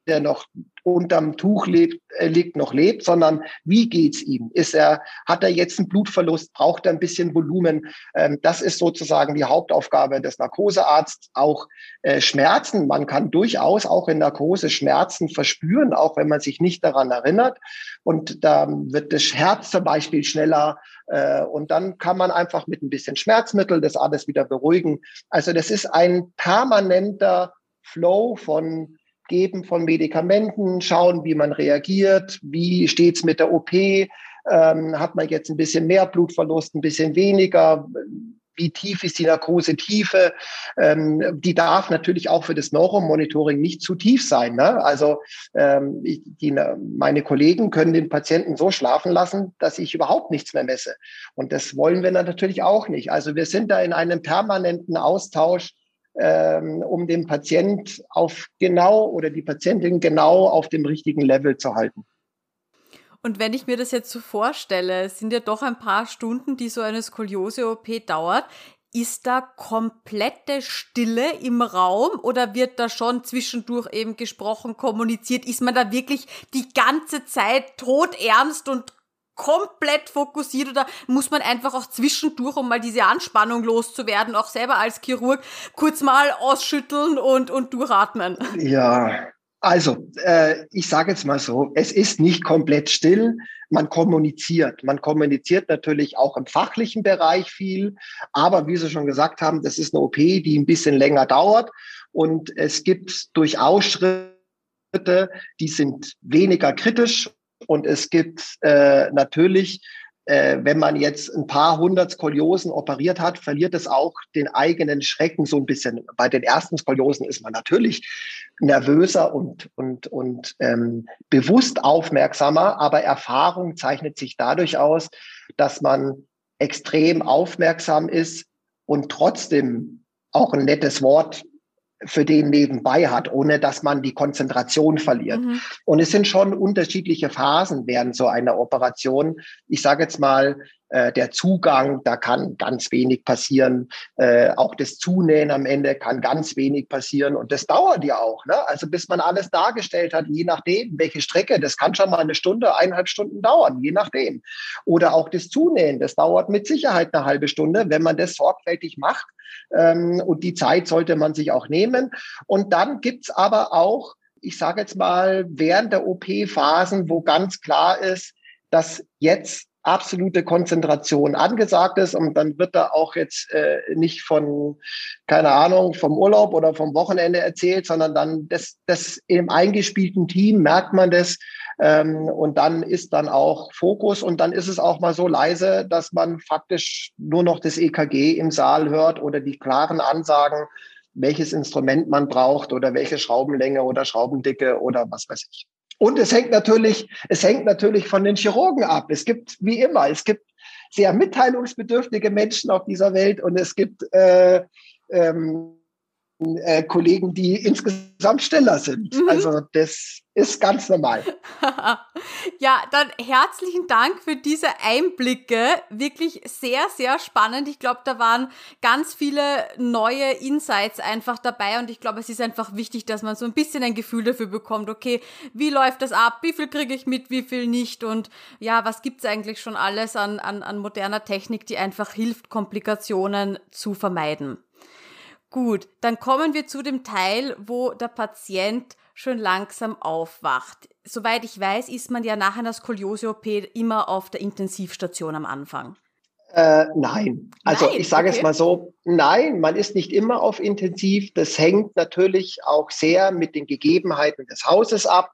der noch unterm Tuch lebt, äh, liegt, noch lebt, sondern wie geht's ihm? Ist er, hat er jetzt einen Blutverlust? Braucht er ein bisschen Volumen? Ähm, das ist sozusagen die Hauptaufgabe des Narkosearztes. Auch äh, Schmerzen. Man kann durchaus auch in Narkose Schmerzen verspüren, auch wenn man sich nicht daran erinnert. Und da wird das Herz zum Beispiel schneller. Äh, und dann kann man einfach mit ein bisschen Schmerzmittel das alles wieder beruhigen. Also das ist ein permanenter Flow von Geben von Medikamenten, schauen, wie man reagiert, wie steht's mit der OP, ähm, hat man jetzt ein bisschen mehr Blutverlust, ein bisschen weniger, wie tief ist die Narkose-Tiefe? Ähm, die darf natürlich auch für das Neuromonitoring nicht zu tief sein. Ne? Also ähm, die, meine Kollegen können den Patienten so schlafen lassen, dass ich überhaupt nichts mehr messe. Und das wollen wir natürlich auch nicht. Also wir sind da in einem permanenten Austausch ähm, um den Patient auf genau oder die Patientin genau auf dem richtigen Level zu halten. Und wenn ich mir das jetzt so vorstelle, sind ja doch ein paar Stunden, die so eine Skoliose-OP dauert. Ist da komplette Stille im Raum oder wird da schon zwischendurch eben gesprochen, kommuniziert? Ist man da wirklich die ganze Zeit todernst und komplett fokussiert oder muss man einfach auch zwischendurch, um mal diese Anspannung loszuwerden, auch selber als Chirurg kurz mal ausschütteln und, und durchatmen? Ja, also, äh, ich sage jetzt mal so, es ist nicht komplett still. Man kommuniziert. Man kommuniziert natürlich auch im fachlichen Bereich viel. Aber wie Sie schon gesagt haben, das ist eine OP, die ein bisschen länger dauert. Und es gibt durchaus Schritte, die sind weniger kritisch. Und es gibt äh, natürlich äh, wenn man jetzt ein paar hundert Skoliosen operiert hat, verliert es auch den eigenen Schrecken so ein bisschen. Bei den ersten Skoliosen ist man natürlich nervöser und, und, und ähm, bewusst aufmerksamer, aber Erfahrung zeichnet sich dadurch aus, dass man extrem aufmerksam ist und trotzdem auch ein nettes Wort für den nebenbei hat, ohne dass man die Konzentration verliert. Mhm. Und es sind schon unterschiedliche Phasen während so einer Operation. Ich sage jetzt mal, äh, der Zugang, da kann ganz wenig passieren. Äh, auch das Zunähen am Ende kann ganz wenig passieren. Und das dauert ja auch. Ne? Also bis man alles dargestellt hat, je nachdem, welche Strecke, das kann schon mal eine Stunde, eineinhalb Stunden dauern, je nachdem. Oder auch das Zunähen, das dauert mit Sicherheit eine halbe Stunde, wenn man das sorgfältig macht. Ähm, und die Zeit sollte man sich auch nehmen. Und dann gibt's aber auch, ich sage jetzt mal, während der OP-Phasen, wo ganz klar ist, dass jetzt absolute Konzentration angesagt ist und dann wird da auch jetzt äh, nicht von, keine Ahnung, vom Urlaub oder vom Wochenende erzählt, sondern dann das, das im eingespielten Team merkt man das ähm, und dann ist dann auch Fokus und dann ist es auch mal so leise, dass man faktisch nur noch das EKG im Saal hört oder die klaren Ansagen, welches Instrument man braucht oder welche Schraubenlänge oder Schraubendicke oder was weiß ich. Und es hängt natürlich, es hängt natürlich von den Chirurgen ab. Es gibt, wie immer, es gibt sehr mitteilungsbedürftige Menschen auf dieser Welt und es gibt äh, ähm, äh, Kollegen, die insgesamt stiller sind. Mhm. Also das ist ganz normal. ja, dann herzlichen Dank für diese Einblicke. Wirklich sehr, sehr spannend. Ich glaube, da waren ganz viele neue Insights einfach dabei und ich glaube, es ist einfach wichtig, dass man so ein bisschen ein Gefühl dafür bekommt, okay, wie läuft das ab, wie viel kriege ich mit, wie viel nicht und ja, was gibt's eigentlich schon alles an, an, an moderner Technik, die einfach hilft, Komplikationen zu vermeiden. Gut, dann kommen wir zu dem Teil, wo der Patient schon langsam aufwacht. Soweit ich weiß, ist man ja nach einer Skoliose-OP immer auf der Intensivstation am Anfang. Äh, nein, also nein, ich sage okay. es mal so, nein, man ist nicht immer auf Intensiv. Das hängt natürlich auch sehr mit den Gegebenheiten des Hauses ab.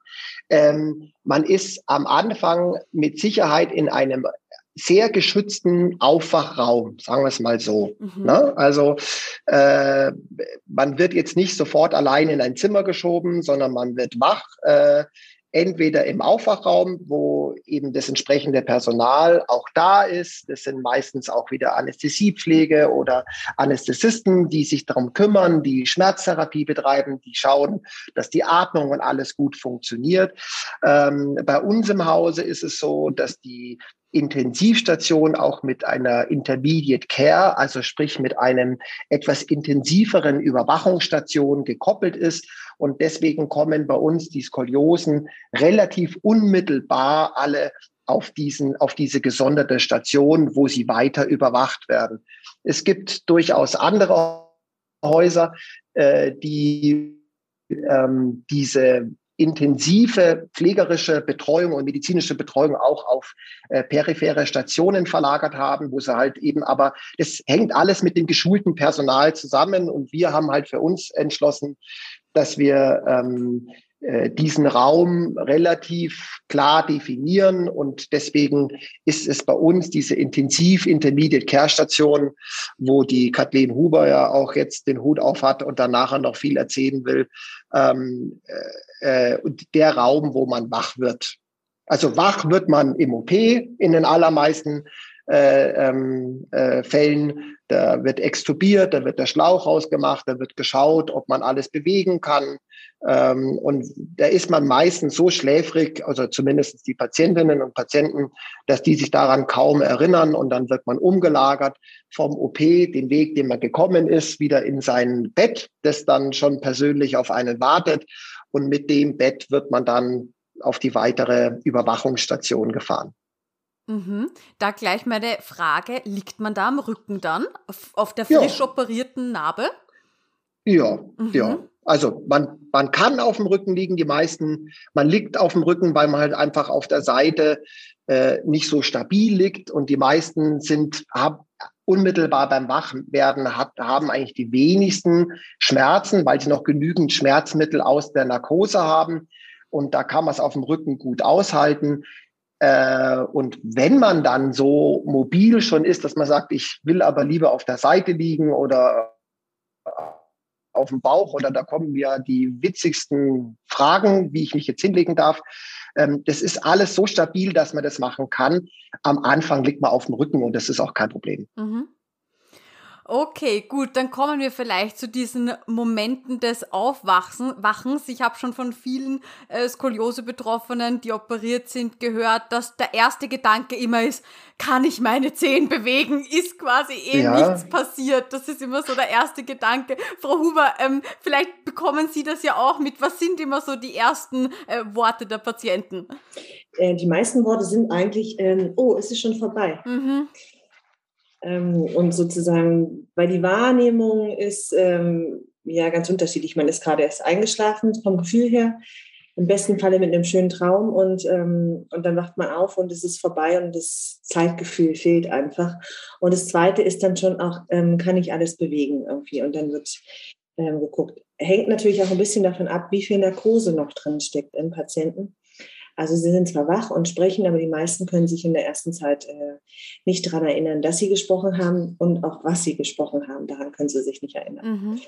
Ähm, man ist am Anfang mit Sicherheit in einem sehr geschützten Aufwachraum, sagen wir es mal so. Mhm. Ne? Also äh, man wird jetzt nicht sofort allein in ein Zimmer geschoben, sondern man wird wach, äh, entweder im Aufwachraum, wo eben das entsprechende Personal auch da ist. Das sind meistens auch wieder Anästhesiepflege oder Anästhesisten, die sich darum kümmern, die Schmerztherapie betreiben, die schauen, dass die Atmung und alles gut funktioniert. Ähm, bei uns im Hause ist es so, dass die Intensivstation auch mit einer Intermediate Care, also sprich mit einem etwas intensiveren Überwachungsstation gekoppelt ist. Und deswegen kommen bei uns die Skoliosen relativ unmittelbar alle auf diesen, auf diese gesonderte Station, wo sie weiter überwacht werden. Es gibt durchaus andere Häuser, äh, die ähm, diese intensive pflegerische Betreuung und medizinische Betreuung auch auf äh, periphere Stationen verlagert haben, wo sie halt eben, aber das hängt alles mit dem geschulten Personal zusammen und wir haben halt für uns entschlossen, dass wir ähm, äh, diesen Raum relativ klar definieren und deswegen ist es bei uns diese intensiv Intermediate Care Station, wo die Kathleen Huber ja auch jetzt den Hut auf hat und dann nachher noch viel erzählen will, ähm, äh, äh, der Raum, wo man wach wird. Also wach wird man im OP in den allermeisten äh, ähm, äh, Fällen. Da wird extubiert, da wird der Schlauch rausgemacht, da wird geschaut, ob man alles bewegen kann. Ähm, und da ist man meistens so schläfrig, also zumindest die Patientinnen und Patienten, dass die sich daran kaum erinnern und dann wird man umgelagert vom OP, den Weg, den man gekommen ist, wieder in sein Bett, das dann schon persönlich auf einen wartet. Und mit dem Bett wird man dann auf die weitere Überwachungsstation gefahren. Mhm. Da gleich meine Frage, liegt man da am Rücken dann, auf, auf der frisch ja. operierten Narbe? Ja, mhm. ja. Also man, man kann auf dem Rücken liegen, die meisten, man liegt auf dem Rücken, weil man halt einfach auf der Seite äh, nicht so stabil liegt und die meisten sind haben, unmittelbar beim Wachwerden hat, haben eigentlich die wenigsten Schmerzen, weil sie noch genügend Schmerzmittel aus der Narkose haben und da kann man es auf dem Rücken gut aushalten. Äh, und wenn man dann so mobil schon ist, dass man sagt, ich will aber lieber auf der Seite liegen oder auf dem Bauch oder da kommen mir die witzigsten Fragen, wie ich mich jetzt hinlegen darf. Ähm, das ist alles so stabil, dass man das machen kann. Am Anfang liegt man auf dem Rücken und das ist auch kein Problem. Mhm. Okay, gut, dann kommen wir vielleicht zu diesen Momenten des Aufwachens. Ich habe schon von vielen äh, Skoliose-Betroffenen, die operiert sind, gehört, dass der erste Gedanke immer ist, kann ich meine Zehen bewegen? Ist quasi eh ja. nichts passiert. Das ist immer so der erste Gedanke. Frau Huber, ähm, vielleicht bekommen Sie das ja auch mit. Was sind immer so die ersten äh, Worte der Patienten? Äh, die meisten Worte sind eigentlich, ähm, oh, es ist schon vorbei. Mhm. Ähm, und sozusagen, weil die Wahrnehmung ist ähm, ja ganz unterschiedlich. Man ist gerade erst eingeschlafen vom Gefühl her, im besten Falle mit einem schönen Traum und, ähm, und dann wacht man auf und es ist vorbei und das Zeitgefühl fehlt einfach. Und das Zweite ist dann schon auch, ähm, kann ich alles bewegen irgendwie und dann wird ähm, geguckt. Hängt natürlich auch ein bisschen davon ab, wie viel Narkose noch drin steckt im Patienten. Also sie sind zwar wach und sprechen, aber die meisten können sich in der ersten Zeit äh, nicht daran erinnern, dass sie gesprochen haben und auch was sie gesprochen haben. Daran können sie sich nicht erinnern. Mhm.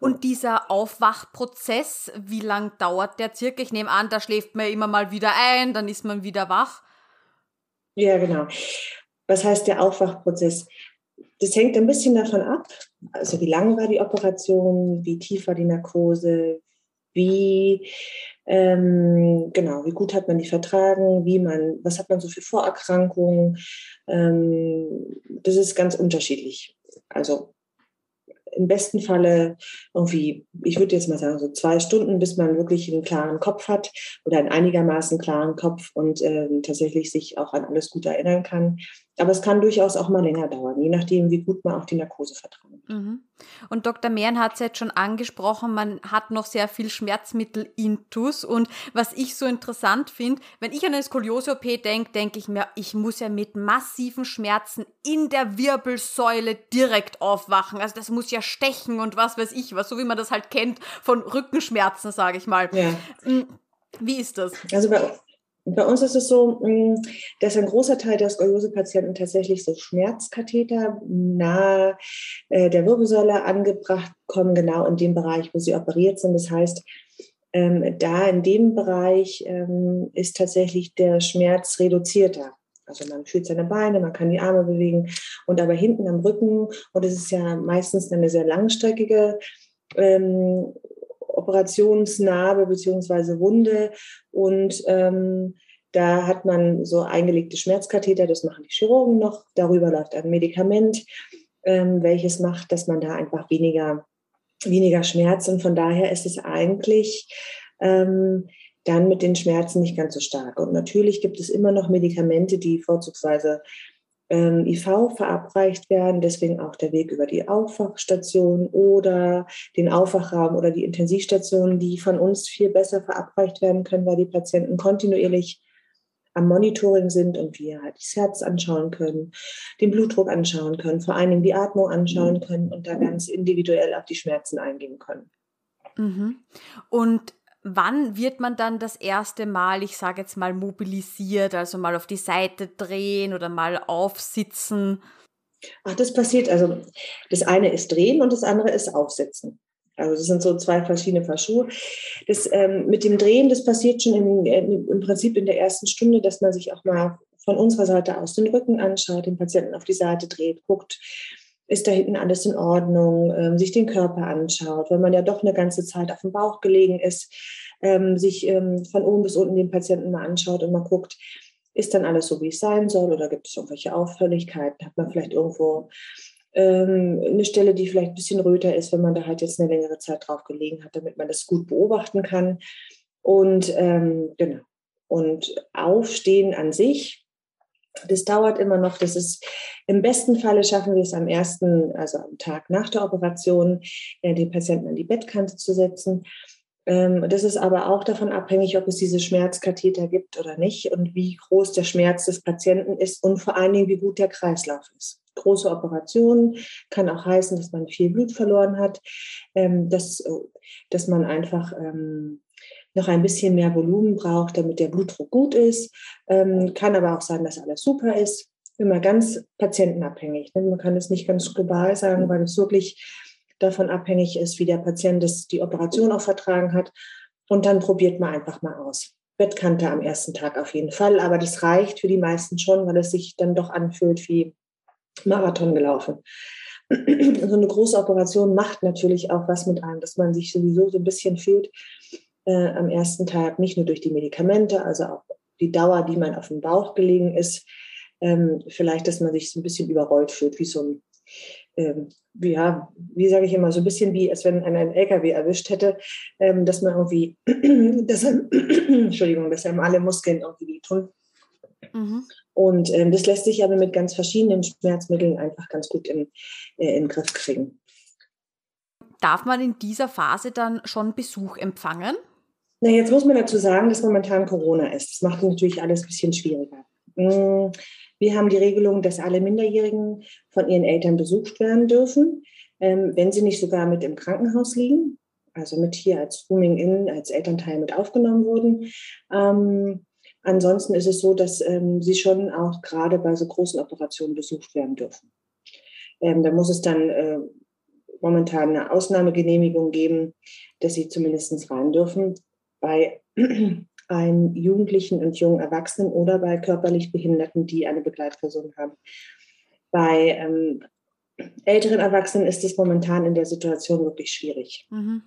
Und dieser Aufwachprozess, wie lang dauert der circa? Ich nehme an, da schläft man immer mal wieder ein, dann ist man wieder wach. Ja, genau. Was heißt der Aufwachprozess? Das hängt ein bisschen davon ab, also wie lang war die Operation, wie tief war die Narkose, wie ähm, genau, wie gut hat man die vertragen, wie man, was hat man so für Vorerkrankungen. Ähm, das ist ganz unterschiedlich. Also im besten Falle irgendwie, ich würde jetzt mal sagen, so zwei Stunden, bis man wirklich einen klaren Kopf hat oder einen einigermaßen klaren Kopf und äh, tatsächlich sich auch an alles gut erinnern kann. Aber es kann durchaus auch mal länger dauern, je nachdem, wie gut man auch die Narkose vertraut. Mhm. Und Dr. Mehren hat es jetzt schon angesprochen, man hat noch sehr viel Schmerzmittel intus. Und was ich so interessant finde, wenn ich an eine Skoliose-OP denke, denke ich mir, ich muss ja mit massiven Schmerzen in der Wirbelsäule direkt aufwachen. Also das muss ja stechen und was weiß ich was, so wie man das halt kennt von Rückenschmerzen, sage ich mal. Ja. Hm, wie ist das? Also bei, bei uns ist es so, mm, dass ein großer Teil der Skoliose-Patienten tatsächlich so Schmerzkatheter nahe äh, der Wirbelsäule angebracht kommen, genau in dem Bereich, wo sie operiert sind. Das heißt, ähm, da in dem Bereich ähm, ist tatsächlich der Schmerz reduzierter. Also man fühlt seine Beine, man kann die Arme bewegen und aber hinten am Rücken, und es ist ja meistens eine sehr langstreckige ähm, Operationsnarbe beziehungsweise Wunde und ähm, da hat man so eingelegte Schmerzkatheter, das machen die Chirurgen noch. Darüber läuft ein Medikament, ähm, welches macht, dass man da einfach weniger, weniger Schmerz und von daher ist es eigentlich ähm, dann mit den Schmerzen nicht ganz so stark. Und natürlich gibt es immer noch Medikamente, die vorzugsweise ähm, IV verabreicht werden, deswegen auch der Weg über die Aufwachstation oder den Aufwachraum oder die Intensivstation, die von uns viel besser verabreicht werden können, weil die Patienten kontinuierlich am Monitoring sind und wir halt das Herz anschauen können, den Blutdruck anschauen können, vor allen Dingen die Atmung anschauen können und da ganz individuell auf die Schmerzen eingehen können. Mhm. Und wann wird man dann das erste Mal, ich sage jetzt mal, mobilisiert, also mal auf die Seite drehen oder mal aufsitzen? Ach, das passiert, also das eine ist drehen und das andere ist aufsitzen. Also das sind so zwei verschiedene Paar. Das ähm, mit dem Drehen, das passiert schon in, in, im Prinzip in der ersten Stunde, dass man sich auch mal von unserer Seite aus den Rücken anschaut, den Patienten auf die Seite dreht, guckt, ist da hinten alles in Ordnung, ähm, sich den Körper anschaut, wenn man ja doch eine ganze Zeit auf dem Bauch gelegen ist, ähm, sich ähm, von oben bis unten den Patienten mal anschaut und mal guckt, ist dann alles so, wie es sein soll oder gibt es irgendwelche Auffälligkeiten? Hat man vielleicht irgendwo ähm, eine Stelle, die vielleicht ein bisschen röter ist, wenn man da halt jetzt eine längere Zeit drauf gelegen hat, damit man das gut beobachten kann. Und ähm, genau. Und Aufstehen an sich Das dauert immer noch. Das ist im besten Falle schaffen wir es am ersten, also am Tag nach der Operation, äh, den Patienten an die Bettkante zu setzen. Ähm, das ist aber auch davon abhängig, ob es diese Schmerzkatheter gibt oder nicht und wie groß der Schmerz des Patienten ist und vor allen Dingen, wie gut der Kreislauf ist. Große Operationen kann auch heißen, dass man viel Blut verloren hat, ähm, dass, dass man einfach ähm, noch ein bisschen mehr Volumen braucht, damit der Blutdruck gut ist. kann aber auch sein, dass alles super ist. Immer ganz patientenabhängig. Ne? Man kann es nicht ganz global sagen, weil es wirklich davon abhängig ist, wie der Patient das, die Operation auch vertragen hat. Und dann probiert man einfach mal aus. Bettkante am ersten Tag auf jeden Fall, aber das reicht für die meisten schon, weil es sich dann doch anfühlt wie Marathon gelaufen. So eine große Operation macht natürlich auch was mit einem, dass man sich sowieso so ein bisschen fühlt äh, am ersten Tag, nicht nur durch die Medikamente, also auch die Dauer, die man auf dem Bauch gelegen ist, ähm, vielleicht, dass man sich so ein bisschen überrollt fühlt, wie so ein ähm, ja, wie sage ich immer, so ein bisschen wie, als wenn einer einen LKW erwischt hätte, ähm, dass man irgendwie, dass einem, Entschuldigung, dass einem alle Muskeln irgendwie tun. Mhm. Und ähm, das lässt sich aber mit ganz verschiedenen Schmerzmitteln einfach ganz gut in, äh, in den Griff kriegen. Darf man in dieser Phase dann schon Besuch empfangen? Na, jetzt muss man dazu sagen, dass momentan Corona ist. Das macht natürlich alles ein bisschen schwieriger. Hm, wir haben die Regelung, dass alle Minderjährigen von ihren Eltern besucht werden dürfen, ähm, wenn sie nicht sogar mit im Krankenhaus liegen, also mit hier als Rooming In, als Elternteil mit aufgenommen wurden. Ähm, ansonsten ist es so, dass ähm, sie schon auch gerade bei so großen Operationen besucht werden dürfen. Da muss es dann äh, momentan eine Ausnahmegenehmigung geben, dass sie zumindest rein dürfen. Bei ein Jugendlichen und jungen Erwachsenen oder bei körperlich Behinderten, die eine Begleitperson haben. Bei ähm, älteren Erwachsenen ist es momentan in der Situation wirklich schwierig. Mhm.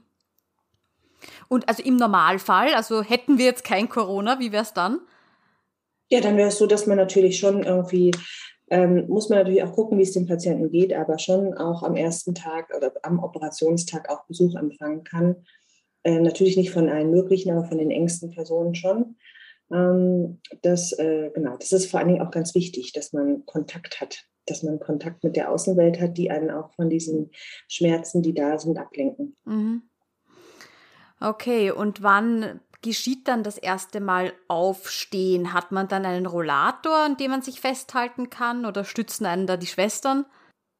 Und also im Normalfall, also hätten wir jetzt kein Corona, wie wäre es dann? Ja, dann wäre es so, dass man natürlich schon irgendwie, ähm, muss man natürlich auch gucken, wie es dem Patienten geht, aber schon auch am ersten Tag oder am Operationstag auch Besuch empfangen kann äh, natürlich nicht von allen möglichen, aber von den engsten Personen schon. Ähm, das, äh, genau, das ist vor allen Dingen auch ganz wichtig, dass man Kontakt hat, dass man Kontakt mit der Außenwelt hat, die einen auch von diesen Schmerzen, die da sind, ablenken. Mhm. Okay, und wann geschieht dann das erste Mal Aufstehen? Hat man dann einen Rollator, an dem man sich festhalten kann oder stützen einen da die Schwestern?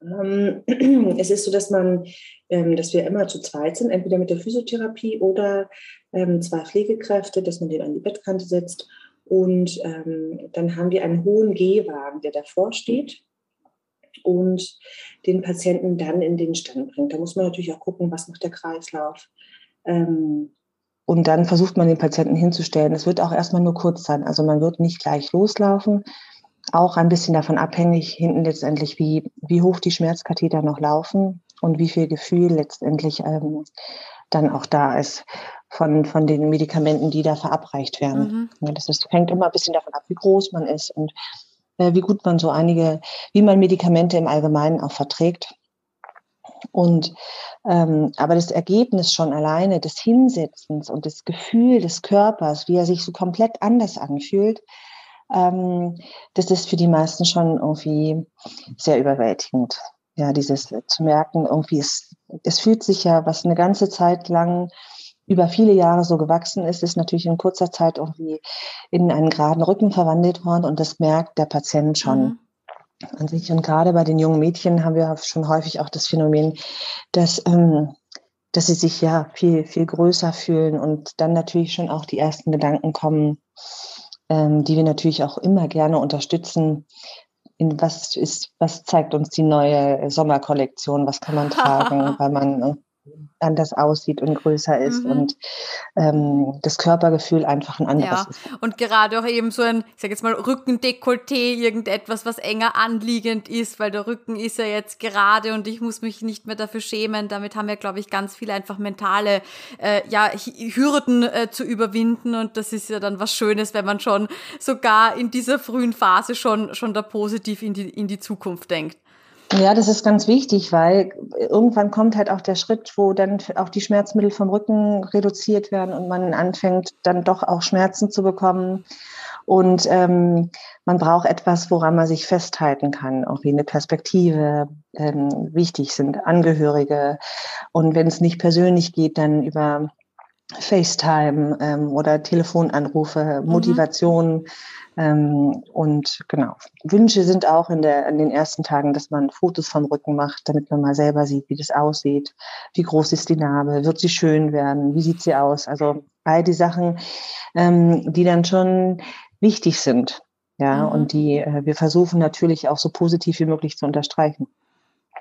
Ähm, es ist so, dass man, ähm, dass wir immer zu zweit sind, entweder mit der Physiotherapie oder ähm, zwei Pflegekräfte, dass man den an die Bettkante setzt. Und dann haben wir einen hohen Gehwagen, der davor steht und den Patienten dann in den Stand bringt. Da muss man natürlich auch gucken, was macht der Kreislauf. und dann versucht man den Patienten hinzustellen. Es wird auch erstmal nur kurz sein. Also man wird nicht gleich loslaufen, auch ein bisschen davon abhängig, hinten letztendlich, wie, wie hoch die Schmerzkatheter noch laufen und wie viel Gefühl letztendlich ähm, dann auch da ist von, von den Medikamenten, die da verabreicht werden. Mhm. Das ist, hängt immer ein bisschen davon ab, wie groß man ist und äh, wie gut man so einige, wie man Medikamente im Allgemeinen auch verträgt. Und ähm, aber das Ergebnis schon alleine des Hinsetzens und das Gefühl des Körpers, wie er sich so komplett anders anfühlt, ähm, das ist für die meisten schon irgendwie sehr überwältigend. Ja, dieses zu merken, irgendwie, es, es fühlt sich ja, was eine ganze Zeit lang über viele Jahre so gewachsen ist, ist natürlich in kurzer Zeit irgendwie in einen geraden Rücken verwandelt worden und das merkt der Patient schon. Mhm an sich. Und gerade bei den jungen Mädchen haben wir schon häufig auch das Phänomen, dass, ähm, dass sie sich ja viel, viel größer fühlen und dann natürlich schon auch die ersten Gedanken kommen, ähm, die wir natürlich auch immer gerne unterstützen. In was ist, was zeigt uns die neue Sommerkollektion? Was kann man tragen, weil man äh, anders aussieht und größer ist mhm. und ähm, das Körpergefühl einfach ein anderes ja. ist. Und gerade auch eben so ein, ich sag jetzt mal, Rückendekolleté, irgendetwas, was enger anliegend ist, weil der Rücken ist ja jetzt gerade und ich muss mich nicht mehr dafür schämen. Damit haben wir, glaube ich, ganz viele einfach mentale äh, ja, Hürden äh, zu überwinden und das ist ja dann was Schönes, wenn man schon sogar in dieser frühen Phase schon, schon da positiv in die, in die Zukunft denkt. Ja, das ist ganz wichtig, weil irgendwann kommt halt auch der Schritt, wo dann auch die Schmerzmittel vom Rücken reduziert werden und man anfängt dann doch auch Schmerzen zu bekommen Und ähm, man braucht etwas, woran man sich festhalten kann, auch wie eine Perspektive. Ähm, wichtig sind Angehörige. Und wenn es nicht persönlich geht, dann über FaceTime ähm, oder Telefonanrufe, mhm. Motivation. Ähm, und genau, Wünsche sind auch in, der, in den ersten Tagen, dass man Fotos vom Rücken macht, damit man mal selber sieht, wie das aussieht. Wie groß ist die Narbe? Wird sie schön werden? Wie sieht sie aus? Also all die Sachen, ähm, die dann schon wichtig sind. Ja, mhm. und die äh, wir versuchen natürlich auch so positiv wie möglich zu unterstreichen.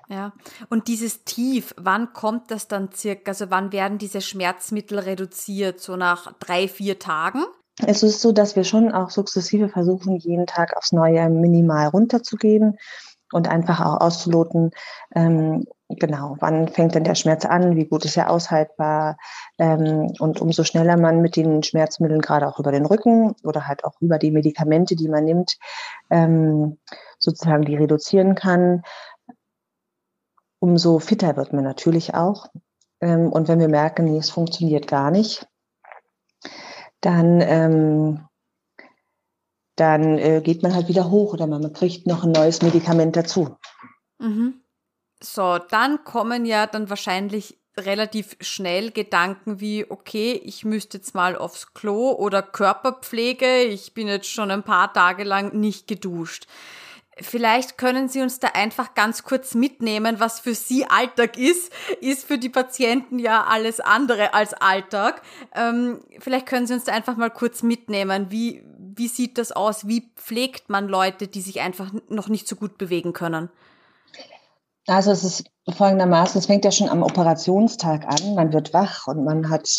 Ja, und dieses Tief, wann kommt das dann circa? Also wann werden diese Schmerzmittel reduziert? So nach drei, vier Tagen? Es ist so, dass wir schon auch sukzessive versuchen, jeden Tag aufs Neue minimal runterzugehen und einfach auch auszuloten, ähm, genau, wann fängt denn der Schmerz an, wie gut ist er aushaltbar ähm, und umso schneller man mit den Schmerzmitteln gerade auch über den Rücken oder halt auch über die Medikamente, die man nimmt, ähm, sozusagen die reduzieren kann, umso fitter wird man natürlich auch. Ähm, und wenn wir merken, nee, es funktioniert gar nicht, dann, ähm, dann äh, geht man halt wieder hoch oder man kriegt noch ein neues Medikament dazu. Mhm. So, dann kommen ja dann wahrscheinlich relativ schnell Gedanken wie, okay, ich müsste jetzt mal aufs Klo oder Körperpflege, ich bin jetzt schon ein paar Tage lang nicht geduscht. Vielleicht können Sie uns da einfach ganz kurz mitnehmen, was für Sie Alltag ist, ist für die Patienten ja alles andere als Alltag. Ähm, vielleicht können Sie uns da einfach mal kurz mitnehmen. Wie, wie sieht das aus? Wie pflegt man Leute, die sich einfach noch nicht so gut bewegen können? Also es ist folgendermaßen, es fängt ja schon am Operationstag an. Man wird wach und man hat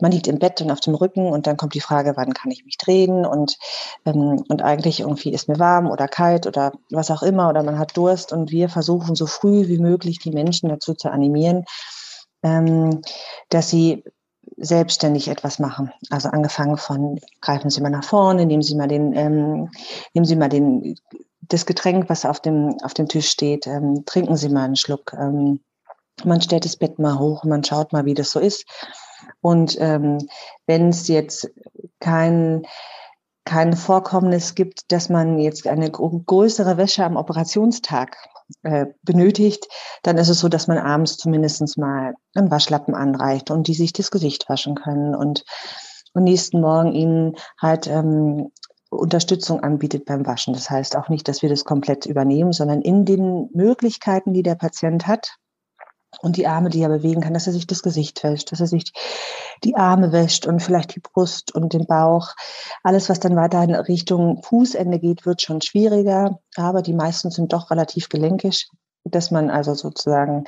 man liegt im Bett und auf dem Rücken und dann kommt die Frage, wann kann ich mich drehen und, ähm, und eigentlich irgendwie ist mir warm oder kalt oder was auch immer oder man hat Durst und wir versuchen so früh wie möglich die Menschen dazu zu animieren, ähm, dass sie selbstständig etwas machen. Also angefangen von greifen Sie mal nach vorne, nehmen Sie mal den, ähm, nehmen Sie mal den, das Getränk, was auf dem, auf dem Tisch steht, ähm, trinken Sie mal einen Schluck. Ähm, man stellt das Bett mal hoch, man schaut mal, wie das so ist. Und ähm, wenn es jetzt kein, kein Vorkommnis gibt, dass man jetzt eine größere Wäsche am Operationstag äh, benötigt, dann ist es so, dass man abends zumindest mal einen Waschlappen anreicht und die sich das Gesicht waschen können und, und nächsten Morgen ihnen halt ähm, Unterstützung anbietet beim Waschen. Das heißt auch nicht, dass wir das komplett übernehmen, sondern in den Möglichkeiten, die der Patient hat, und die Arme, die er bewegen kann, dass er sich das Gesicht wäscht, dass er sich die Arme wäscht und vielleicht die Brust und den Bauch. Alles, was dann weiter in Richtung Fußende geht, wird schon schwieriger, aber die meisten sind doch relativ gelenkig dass man also sozusagen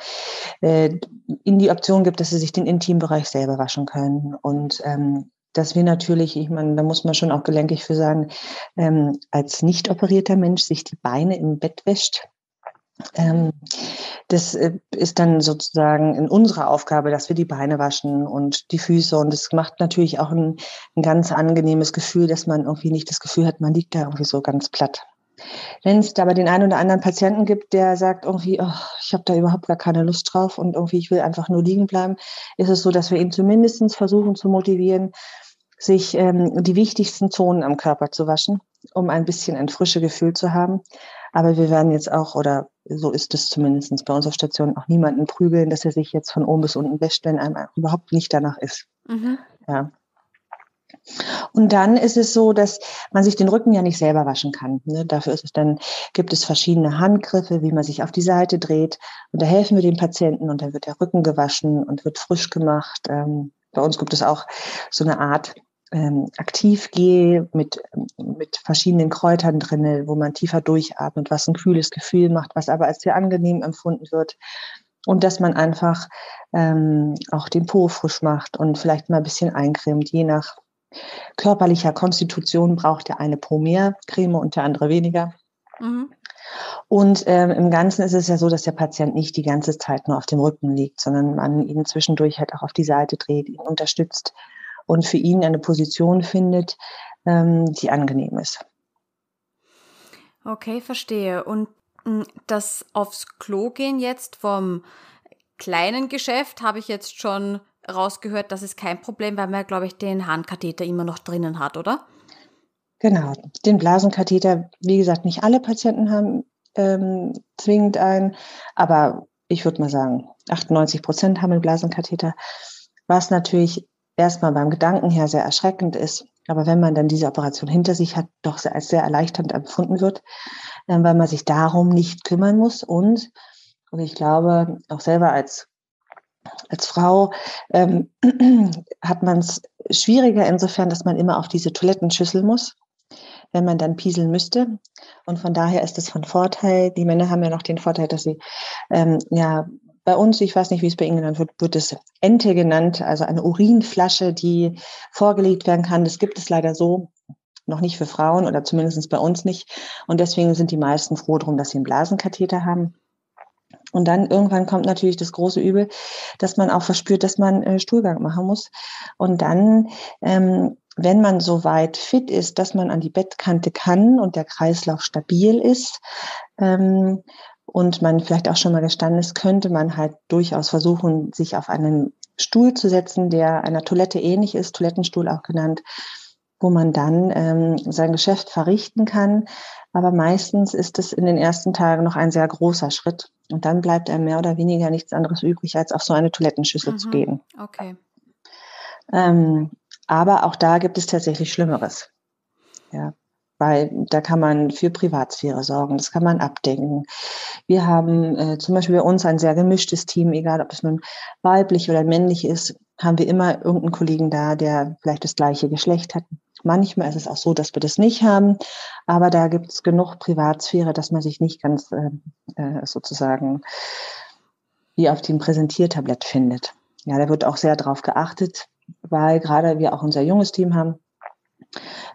äh, in die Option gibt, dass sie sich den Intimbereich selber waschen können. Und ähm, dass wir natürlich, ich meine, da muss man schon auch gelenkig für sagen, ähm, als nicht operierter Mensch sich die Beine im Bett wäscht, das äh, ist dann sozusagen in unserer Aufgabe, dass wir die Beine waschen und die Füße. Und es macht natürlich auch ein, ein ganz angenehmes Gefühl, dass man irgendwie nicht das Gefühl hat, man liegt da irgendwie so ganz platt. Wenn es aber den einen oder anderen Patienten gibt, der sagt irgendwie, oh, ich habe da überhaupt gar keine Lust drauf und irgendwie ich will einfach nur liegen bleiben, ist es so, dass wir ihn zumindest versuchen zu motivieren, sich ähm, die wichtigsten Zonen am Körper zu waschen, um ein bisschen ein frisches Gefühl zu haben. Aber wir werden jetzt auch, oder so ist es zumindest bei unserer Station, auch niemanden prügeln, dass er sich jetzt von oben bis unten wäscht, wenn einem überhaupt nicht danach ist. Mhm. Ja. Und dann ist es so, dass man sich den Rücken ja nicht selber waschen kann. Ne? Dafür ist es dann, gibt es verschiedene Handgriffe, wie man sich auf die Seite dreht. Und da helfen wir dem Patienten und dann wird der Rücken gewaschen und wird frisch gemacht. Ähm, bei uns gibt es auch so eine Art ähm, aktiv gehe mit, mit verschiedenen Kräutern drinne, wo man tiefer durchatmet, was ein kühles Gefühl macht, was aber als sehr angenehm empfunden wird. Und dass man einfach ähm, auch den Po frisch macht und vielleicht mal ein bisschen eincremt. Je nach körperlicher Konstitution braucht der eine Po mehr Creme und der andere weniger. Mhm. Und ähm, im Ganzen ist es ja so, dass der Patient nicht die ganze Zeit nur auf dem Rücken liegt, sondern man ihn zwischendurch halt auch auf die Seite dreht, ihn unterstützt, und für ihn eine Position findet, ähm, die angenehm ist. Okay, verstehe. Und hm, das aufs Klo gehen jetzt vom kleinen Geschäft habe ich jetzt schon rausgehört, das ist kein Problem, weil man, glaube ich, den Handkatheter immer noch drinnen hat, oder? Genau, den Blasenkatheter, wie gesagt, nicht alle Patienten haben ähm, zwingend einen, aber ich würde mal sagen, 98 Prozent haben einen Blasenkatheter, was natürlich erstmal beim Gedanken her sehr erschreckend ist, aber wenn man dann diese Operation hinter sich hat, doch als sehr erleichternd empfunden wird, äh, weil man sich darum nicht kümmern muss. Und, und ich glaube, auch selber als als Frau ähm, hat man es schwieriger insofern, dass man immer auf diese Toilettenschüssel muss wenn man dann pieseln müsste. Und von daher ist es von Vorteil. Die Männer haben ja noch den Vorteil, dass sie ähm, ja bei uns, ich weiß nicht, wie es bei Ihnen genannt wird, wird es Ente genannt, also eine Urinflasche, die vorgelegt werden kann. Das gibt es leider so noch nicht für Frauen oder zumindest bei uns nicht. Und deswegen sind die meisten froh drum, dass sie einen Blasenkatheter haben. Und dann irgendwann kommt natürlich das große Übel, dass man auch verspürt, dass man äh, Stuhlgang machen muss. Und dann ähm, wenn man so weit fit ist, dass man an die Bettkante kann und der Kreislauf stabil ist ähm, und man vielleicht auch schon mal gestanden ist, könnte man halt durchaus versuchen, sich auf einen Stuhl zu setzen, der einer Toilette ähnlich ist, Toilettenstuhl auch genannt, wo man dann ähm, sein Geschäft verrichten kann. Aber meistens ist es in den ersten Tagen noch ein sehr großer Schritt. Und dann bleibt einem mehr oder weniger nichts anderes übrig, als auf so eine Toilettenschüssel mhm. zu gehen. Okay. Ähm, aber auch da gibt es tatsächlich Schlimmeres. Ja, weil da kann man für Privatsphäre sorgen, das kann man abdenken. Wir haben äh, zum Beispiel bei uns ein sehr gemischtes Team, egal ob es nun weiblich oder männlich ist, haben wir immer irgendeinen Kollegen da, der vielleicht das gleiche Geschlecht hat. Manchmal ist es auch so, dass wir das nicht haben, aber da gibt es genug Privatsphäre, dass man sich nicht ganz äh, äh, sozusagen wie auf dem Präsentiertablett findet. Ja, da wird auch sehr darauf geachtet, weil gerade wir auch unser junges Team haben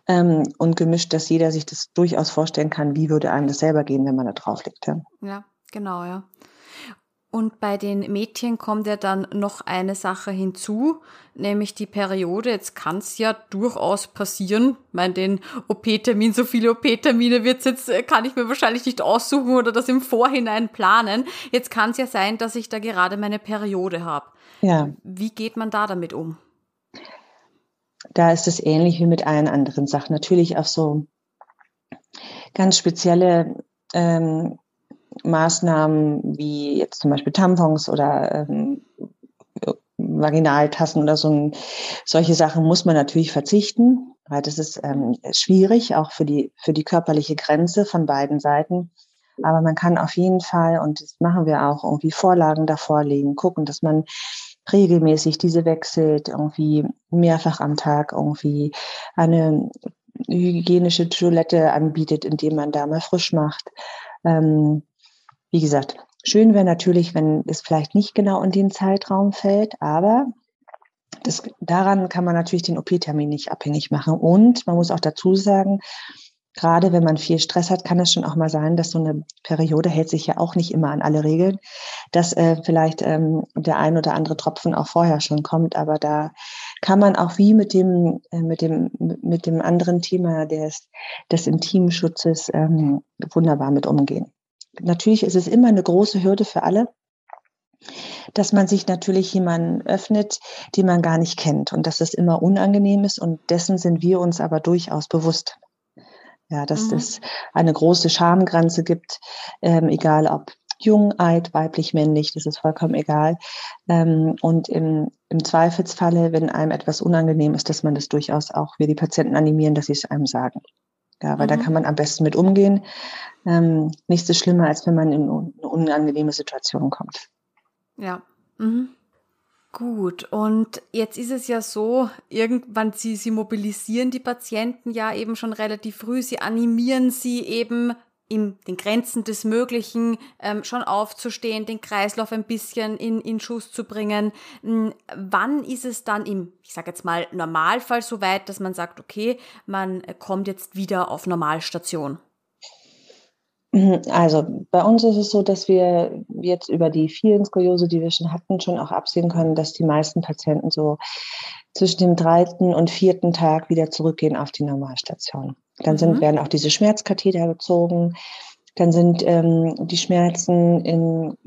ähm, und gemischt, dass jeder sich das durchaus vorstellen kann, wie würde einem das selber gehen, wenn man da drauf liegt. Ja, ja genau, ja. Und bei den Mädchen kommt ja dann noch eine Sache hinzu, nämlich die Periode. Jetzt kann es ja durchaus passieren. Ich meine, den OP-Termin, so viele OP-Termine wird's jetzt, äh, kann ich mir wahrscheinlich nicht aussuchen oder das im Vorhinein planen. Jetzt kann es ja sein, dass ich da gerade meine Periode habe. Ja. Wie geht man da damit um? Da ist es ähnlich wie mit allen anderen Sachen. Natürlich auf so ganz spezielle ähm, Maßnahmen wie jetzt zum Beispiel Tampons oder ähm, Vaginaltassen oder so solche Sachen muss man natürlich verzichten, weil das ist ähm, schwierig, auch für die, für die körperliche Grenze von beiden Seiten. Aber man kann auf jeden Fall, und das machen wir auch, irgendwie Vorlagen davor legen, gucken, dass man regelmäßig diese wechselt, irgendwie mehrfach am Tag irgendwie eine hygienische Toilette anbietet, indem man da mal frisch macht. Ähm, wie gesagt, schön wäre natürlich, wenn es vielleicht nicht genau in den Zeitraum fällt, aber das, daran kann man natürlich den OP-Termin nicht abhängig machen. Und man muss auch dazu sagen, gerade wenn man viel Stress hat, kann es schon auch mal sein, dass so eine Periode hält sich ja auch nicht immer an alle Regeln, dass äh, vielleicht ähm, der ein oder andere Tropfen auch vorher schon kommt. Aber da kann man auch wie mit dem, äh, mit dem, mit dem anderen Thema des, des Intimschutzes ähm, wunderbar mit umgehen. Natürlich ist es immer eine große Hürde für alle, dass man sich natürlich jemanden öffnet, den man gar nicht kennt und dass es immer unangenehm ist und dessen sind wir uns aber durchaus bewusst. Ja, dass mhm. es eine große Schamgrenze gibt, ähm, egal ob jung, alt, weiblich, männlich, das ist vollkommen egal. Ähm, und im, im Zweifelsfalle, wenn einem etwas unangenehm ist, dass man das durchaus auch, wir die Patienten animieren, dass sie es einem sagen. Ja, weil mhm. da kann man am besten mit umgehen. Ähm, nichts ist schlimmer, als wenn man in eine unangenehme Situation kommt. Ja. Mhm. Gut, und jetzt ist es ja so, irgendwann sie, sie mobilisieren die Patienten ja eben schon relativ früh, sie animieren sie eben in den Grenzen des Möglichen ähm, schon aufzustehen, den Kreislauf ein bisschen in, in Schuss zu bringen. Hm, wann ist es dann im, ich sage jetzt mal, Normalfall so weit, dass man sagt, okay, man kommt jetzt wieder auf Normalstation? Also bei uns ist es so, dass wir jetzt über die vielen Skoliose, die wir schon hatten, schon auch absehen können, dass die meisten Patienten so zwischen dem dritten und vierten Tag wieder zurückgehen auf die Normalstation. Dann sind, mhm. werden auch diese Schmerzkatheter gezogen. Dann sind ähm, die Schmerzen in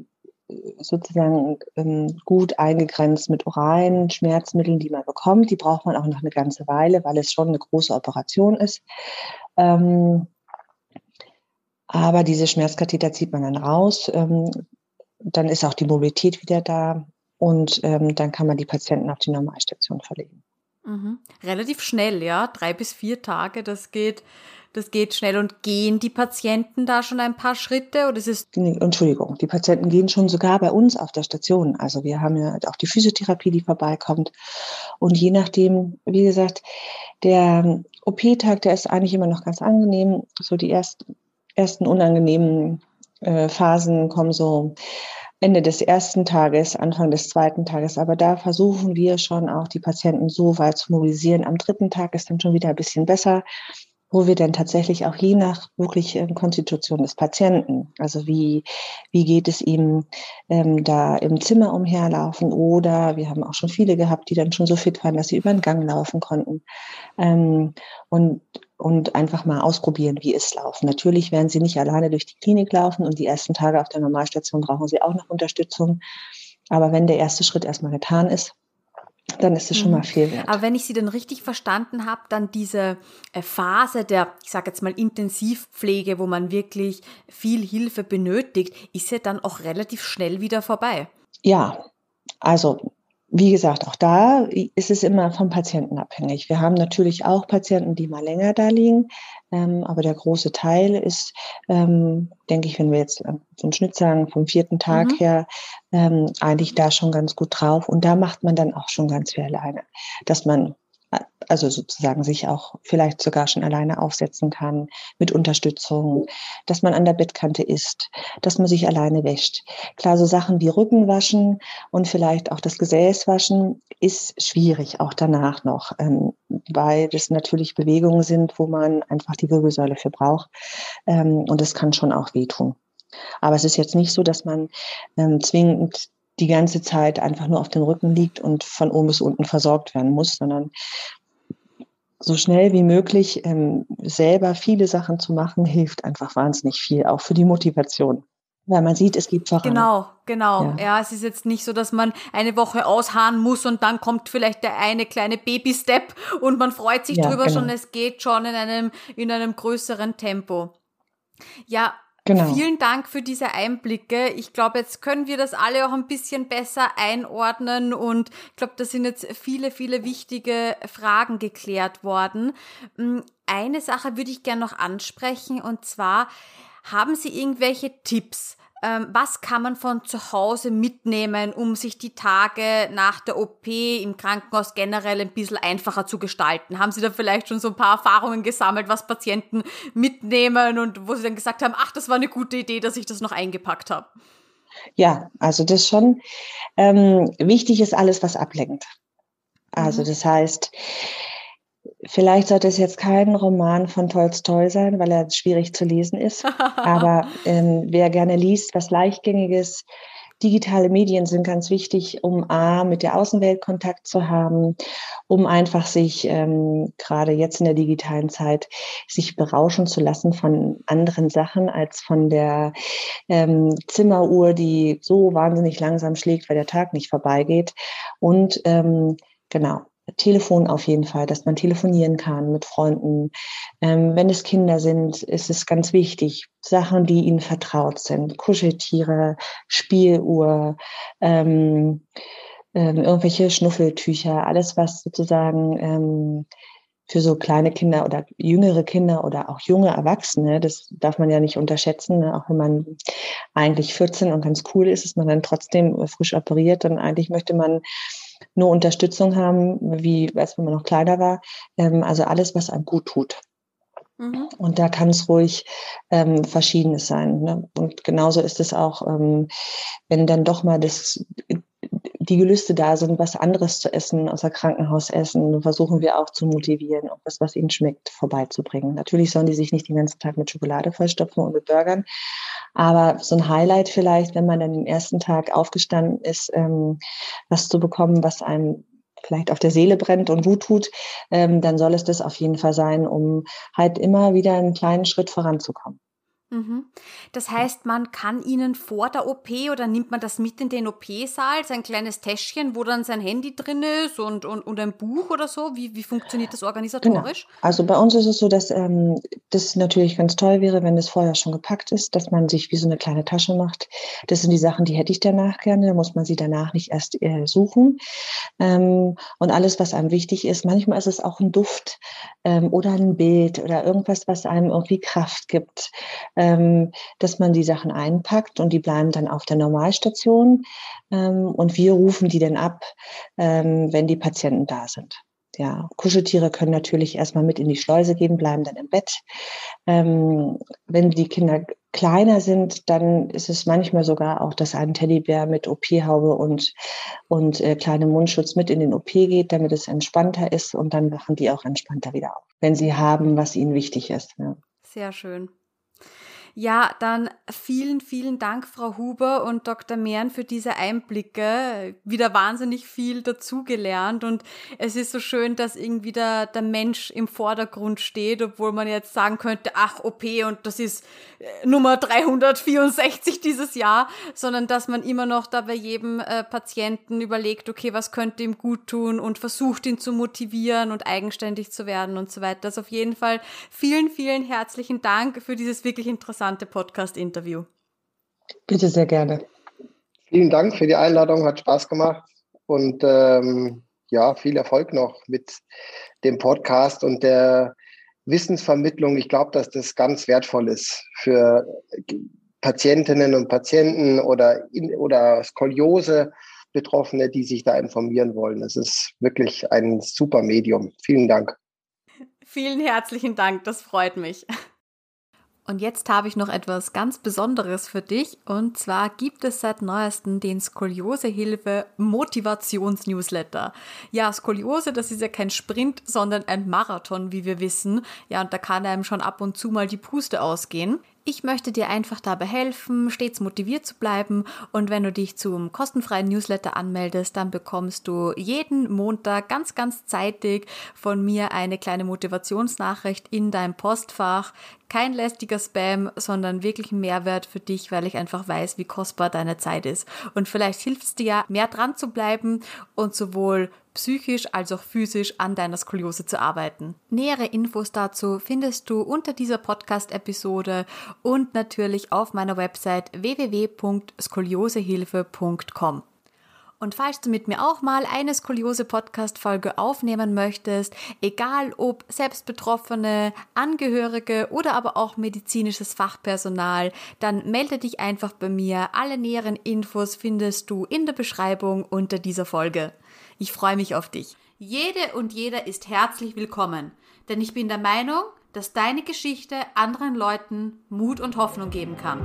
sozusagen ähm, gut eingegrenzt mit oralen Schmerzmitteln, die man bekommt. Die braucht man auch noch eine ganze Weile, weil es schon eine große Operation ist. Ähm, aber diese Schmerzkatheter zieht man dann raus. Ähm, dann ist auch die Mobilität wieder da und ähm, dann kann man die Patienten auf die Normalstation verlegen. Mhm. Relativ schnell, ja, drei bis vier Tage, das geht das geht schnell. Und gehen die Patienten da schon ein paar Schritte oder ist es? Entschuldigung, die Patienten gehen schon sogar bei uns auf der Station. Also wir haben ja auch die Physiotherapie, die vorbeikommt. Und je nachdem, wie gesagt, der OP-Tag, der ist eigentlich immer noch ganz angenehm. So die ersten, ersten unangenehmen äh, Phasen kommen so Ende des ersten Tages, Anfang des zweiten Tages. Aber da versuchen wir schon auch die Patienten so weit zu mobilisieren. Am dritten Tag ist dann schon wieder ein bisschen besser wo wir dann tatsächlich auch je nach wirklich äh, Konstitution des Patienten, also wie, wie geht es ihm ähm, da im Zimmer umherlaufen oder wir haben auch schon viele gehabt, die dann schon so fit waren, dass sie über den Gang laufen konnten ähm, und, und einfach mal ausprobieren, wie es laufen. Natürlich werden sie nicht alleine durch die Klinik laufen und die ersten Tage auf der Normalstation brauchen sie auch noch Unterstützung. Aber wenn der erste Schritt erstmal getan ist, dann ist es schon mal mhm. viel wert. Aber wenn ich Sie dann richtig verstanden habe, dann diese äh, Phase der, ich sage jetzt mal, Intensivpflege, wo man wirklich viel Hilfe benötigt, ist ja dann auch relativ schnell wieder vorbei. Ja, also wie gesagt, auch da ist es immer vom Patienten abhängig. Wir haben natürlich auch Patienten, die mal länger da liegen, ähm, aber der große Teil ist, ähm, denke ich, wenn wir jetzt so einen Schnitt sagen, vom vierten Tag mhm. her, ähm, eigentlich da schon ganz gut drauf. Und da macht man dann auch schon ganz viel alleine, dass man also sozusagen sich auch vielleicht sogar schon alleine aufsetzen kann mit Unterstützung, dass man an der Bettkante isst, dass man sich alleine wäscht. Klar, so Sachen wie Rücken waschen und vielleicht auch das Gesäß waschen ist schwierig, auch danach noch, ähm, weil das natürlich Bewegungen sind, wo man einfach die Wirbelsäule für braucht. Ähm, und es kann schon auch wehtun. Aber es ist jetzt nicht so, dass man ähm, zwingend die ganze Zeit einfach nur auf dem Rücken liegt und von oben bis unten versorgt werden muss, sondern so schnell wie möglich ähm, selber viele Sachen zu machen, hilft einfach wahnsinnig viel, auch für die Motivation. Weil man sieht, es gibt voran. Genau, genau. Ja. ja. es ist jetzt nicht so, dass man eine Woche ausharren muss und dann kommt vielleicht der eine kleine Baby-Step und man freut sich ja, drüber, genau. sondern es geht schon in einem, in einem größeren Tempo. Ja, Genau. Vielen Dank für diese Einblicke. Ich glaube, jetzt können wir das alle auch ein bisschen besser einordnen und ich glaube, da sind jetzt viele, viele wichtige Fragen geklärt worden. Mm, eine Sache würde ich gerne noch ansprechen und zwar haben Sie irgendwelche Tipps? Ähm, was kann man von zu Hause mitnehmen, um sich die Tage nach der OP im Krankenhaus generell ein bisschen einfacher zu gestalten? Haben Sie da vielleicht schon so ein paar Erfahrungen gesammelt, was Patienten mitnehmen und wo Sie dann gesagt haben, ach, das war eine gute Idee, dass ich das noch eingepackt habe? Ja, also das schon. Ähm, wichtig ist alles, was ablenkt. Also mhm. das heißt, Vielleicht sollte es jetzt kein Roman von Tolstoi sein, weil er schwierig zu lesen ist. Aber ähm, wer gerne liest, was leichtgängiges, digitale Medien sind ganz wichtig, um A, mit der Außenwelt Kontakt zu haben, um einfach sich ähm, gerade jetzt in der digitalen Zeit sich berauschen zu lassen von anderen Sachen als von der ähm, Zimmeruhr, die so wahnsinnig langsam schlägt, weil der Tag nicht vorbeigeht. Und ähm, genau, Telefon auf jeden Fall, dass man telefonieren kann mit Freunden. Ähm, wenn es Kinder sind, ist es ganz wichtig, Sachen, die ihnen vertraut sind, Kuscheltiere, Spieluhr, ähm, ähm, irgendwelche Schnuffeltücher, alles, was sozusagen ähm, für so kleine Kinder oder jüngere Kinder oder auch junge Erwachsene, das darf man ja nicht unterschätzen, ne? auch wenn man eigentlich 14 und ganz cool ist, ist man dann trotzdem frisch operiert und eigentlich möchte man nur Unterstützung haben, wie als wenn man noch kleiner war. Ähm, also alles, was einem gut tut. Mhm. Und da kann es ruhig ähm, Verschiedenes sein. Ne? Und genauso ist es auch, ähm, wenn dann doch mal das, die Gelüste da sind, was anderes zu essen, außer Krankenhausessen, versuchen wir auch zu motivieren, auch das, was ihnen schmeckt, vorbeizubringen. Natürlich sollen die sich nicht den ganzen Tag mit Schokolade vollstopfen und mit Burgern, aber so ein Highlight vielleicht, wenn man dann den ersten Tag aufgestanden ist, ähm, was zu bekommen, was einem vielleicht auf der Seele brennt und gut tut, ähm, dann soll es das auf jeden Fall sein, um halt immer wieder einen kleinen Schritt voranzukommen. Mhm. Das heißt, man kann ihnen vor der OP oder nimmt man das mit in den OP-Saal, sein kleines Täschchen, wo dann sein Handy drin ist und, und, und ein Buch oder so? Wie, wie funktioniert das organisatorisch? Genau. Also bei uns ist es so, dass ähm, das natürlich ganz toll wäre, wenn es vorher schon gepackt ist, dass man sich wie so eine kleine Tasche macht. Das sind die Sachen, die hätte ich danach gerne, da muss man sie danach nicht erst äh, suchen. Ähm, und alles, was einem wichtig ist, manchmal ist es auch ein Duft ähm, oder ein Bild oder irgendwas, was einem irgendwie Kraft gibt ähm, dass man die Sachen einpackt und die bleiben dann auf der Normalstation ähm, und wir rufen die dann ab, ähm, wenn die Patienten da sind. Ja, Kuscheltiere können natürlich erstmal mit in die Schleuse gehen, bleiben dann im Bett. Ähm, wenn die Kinder kleiner sind, dann ist es manchmal sogar auch, dass ein Teddybär mit OP-Haube und, und äh, kleinem Mundschutz mit in den OP geht, damit es entspannter ist und dann wachen die auch entspannter wieder auf, wenn sie haben, was ihnen wichtig ist. Ja. Sehr schön. Ja, dann vielen, vielen Dank, Frau Huber und Dr. Mehren, für diese Einblicke. Wieder wahnsinnig viel dazugelernt und es ist so schön, dass irgendwie der, der Mensch im Vordergrund steht, obwohl man jetzt sagen könnte, ach, OP und das ist äh, Nummer 364 dieses Jahr, sondern dass man immer noch da bei jedem äh, Patienten überlegt, okay, was könnte ihm gut tun und versucht ihn zu motivieren und eigenständig zu werden und so weiter. Also auf jeden Fall vielen, vielen herzlichen Dank für dieses wirklich interessante interessante Podcast-Interview. Bitte sehr gerne. Vielen Dank für die Einladung, hat Spaß gemacht und ähm, ja, viel Erfolg noch mit dem Podcast und der Wissensvermittlung. Ich glaube, dass das ganz wertvoll ist für Patientinnen und Patienten oder, in, oder Skoliose. Betroffene, die sich da informieren wollen. Es ist wirklich ein super Medium. Vielen Dank. Vielen herzlichen Dank, das freut mich. Und jetzt habe ich noch etwas ganz Besonderes für dich. Und zwar gibt es seit neuestem den Skoliosehilfe Motivations-Newsletter. Ja, Skoliose, das ist ja kein Sprint, sondern ein Marathon, wie wir wissen. Ja, und da kann einem schon ab und zu mal die Puste ausgehen. Ich möchte dir einfach dabei helfen, stets motiviert zu bleiben und wenn du dich zum kostenfreien Newsletter anmeldest, dann bekommst du jeden Montag ganz, ganz zeitig von mir eine kleine Motivationsnachricht in deinem Postfach. Kein lästiger Spam, sondern wirklich ein Mehrwert für dich, weil ich einfach weiß, wie kostbar deine Zeit ist. Und vielleicht hilft es dir ja, mehr dran zu bleiben und sowohl psychisch als auch physisch an deiner Skoliose zu arbeiten. Nähere Infos dazu findest du unter dieser Podcast-Episode und natürlich auf meiner Website www.skoliosehilfe.com. Und falls du mit mir auch mal eine Skoliose-Podcast-Folge aufnehmen möchtest, egal ob selbstbetroffene, Angehörige oder aber auch medizinisches Fachpersonal, dann melde dich einfach bei mir. Alle näheren Infos findest du in der Beschreibung unter dieser Folge. Ich freue mich auf dich. Jede und jeder ist herzlich willkommen, denn ich bin der Meinung, dass deine Geschichte anderen Leuten Mut und Hoffnung geben kann.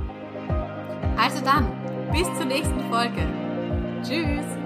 Also dann, bis zur nächsten Folge. Tschüss!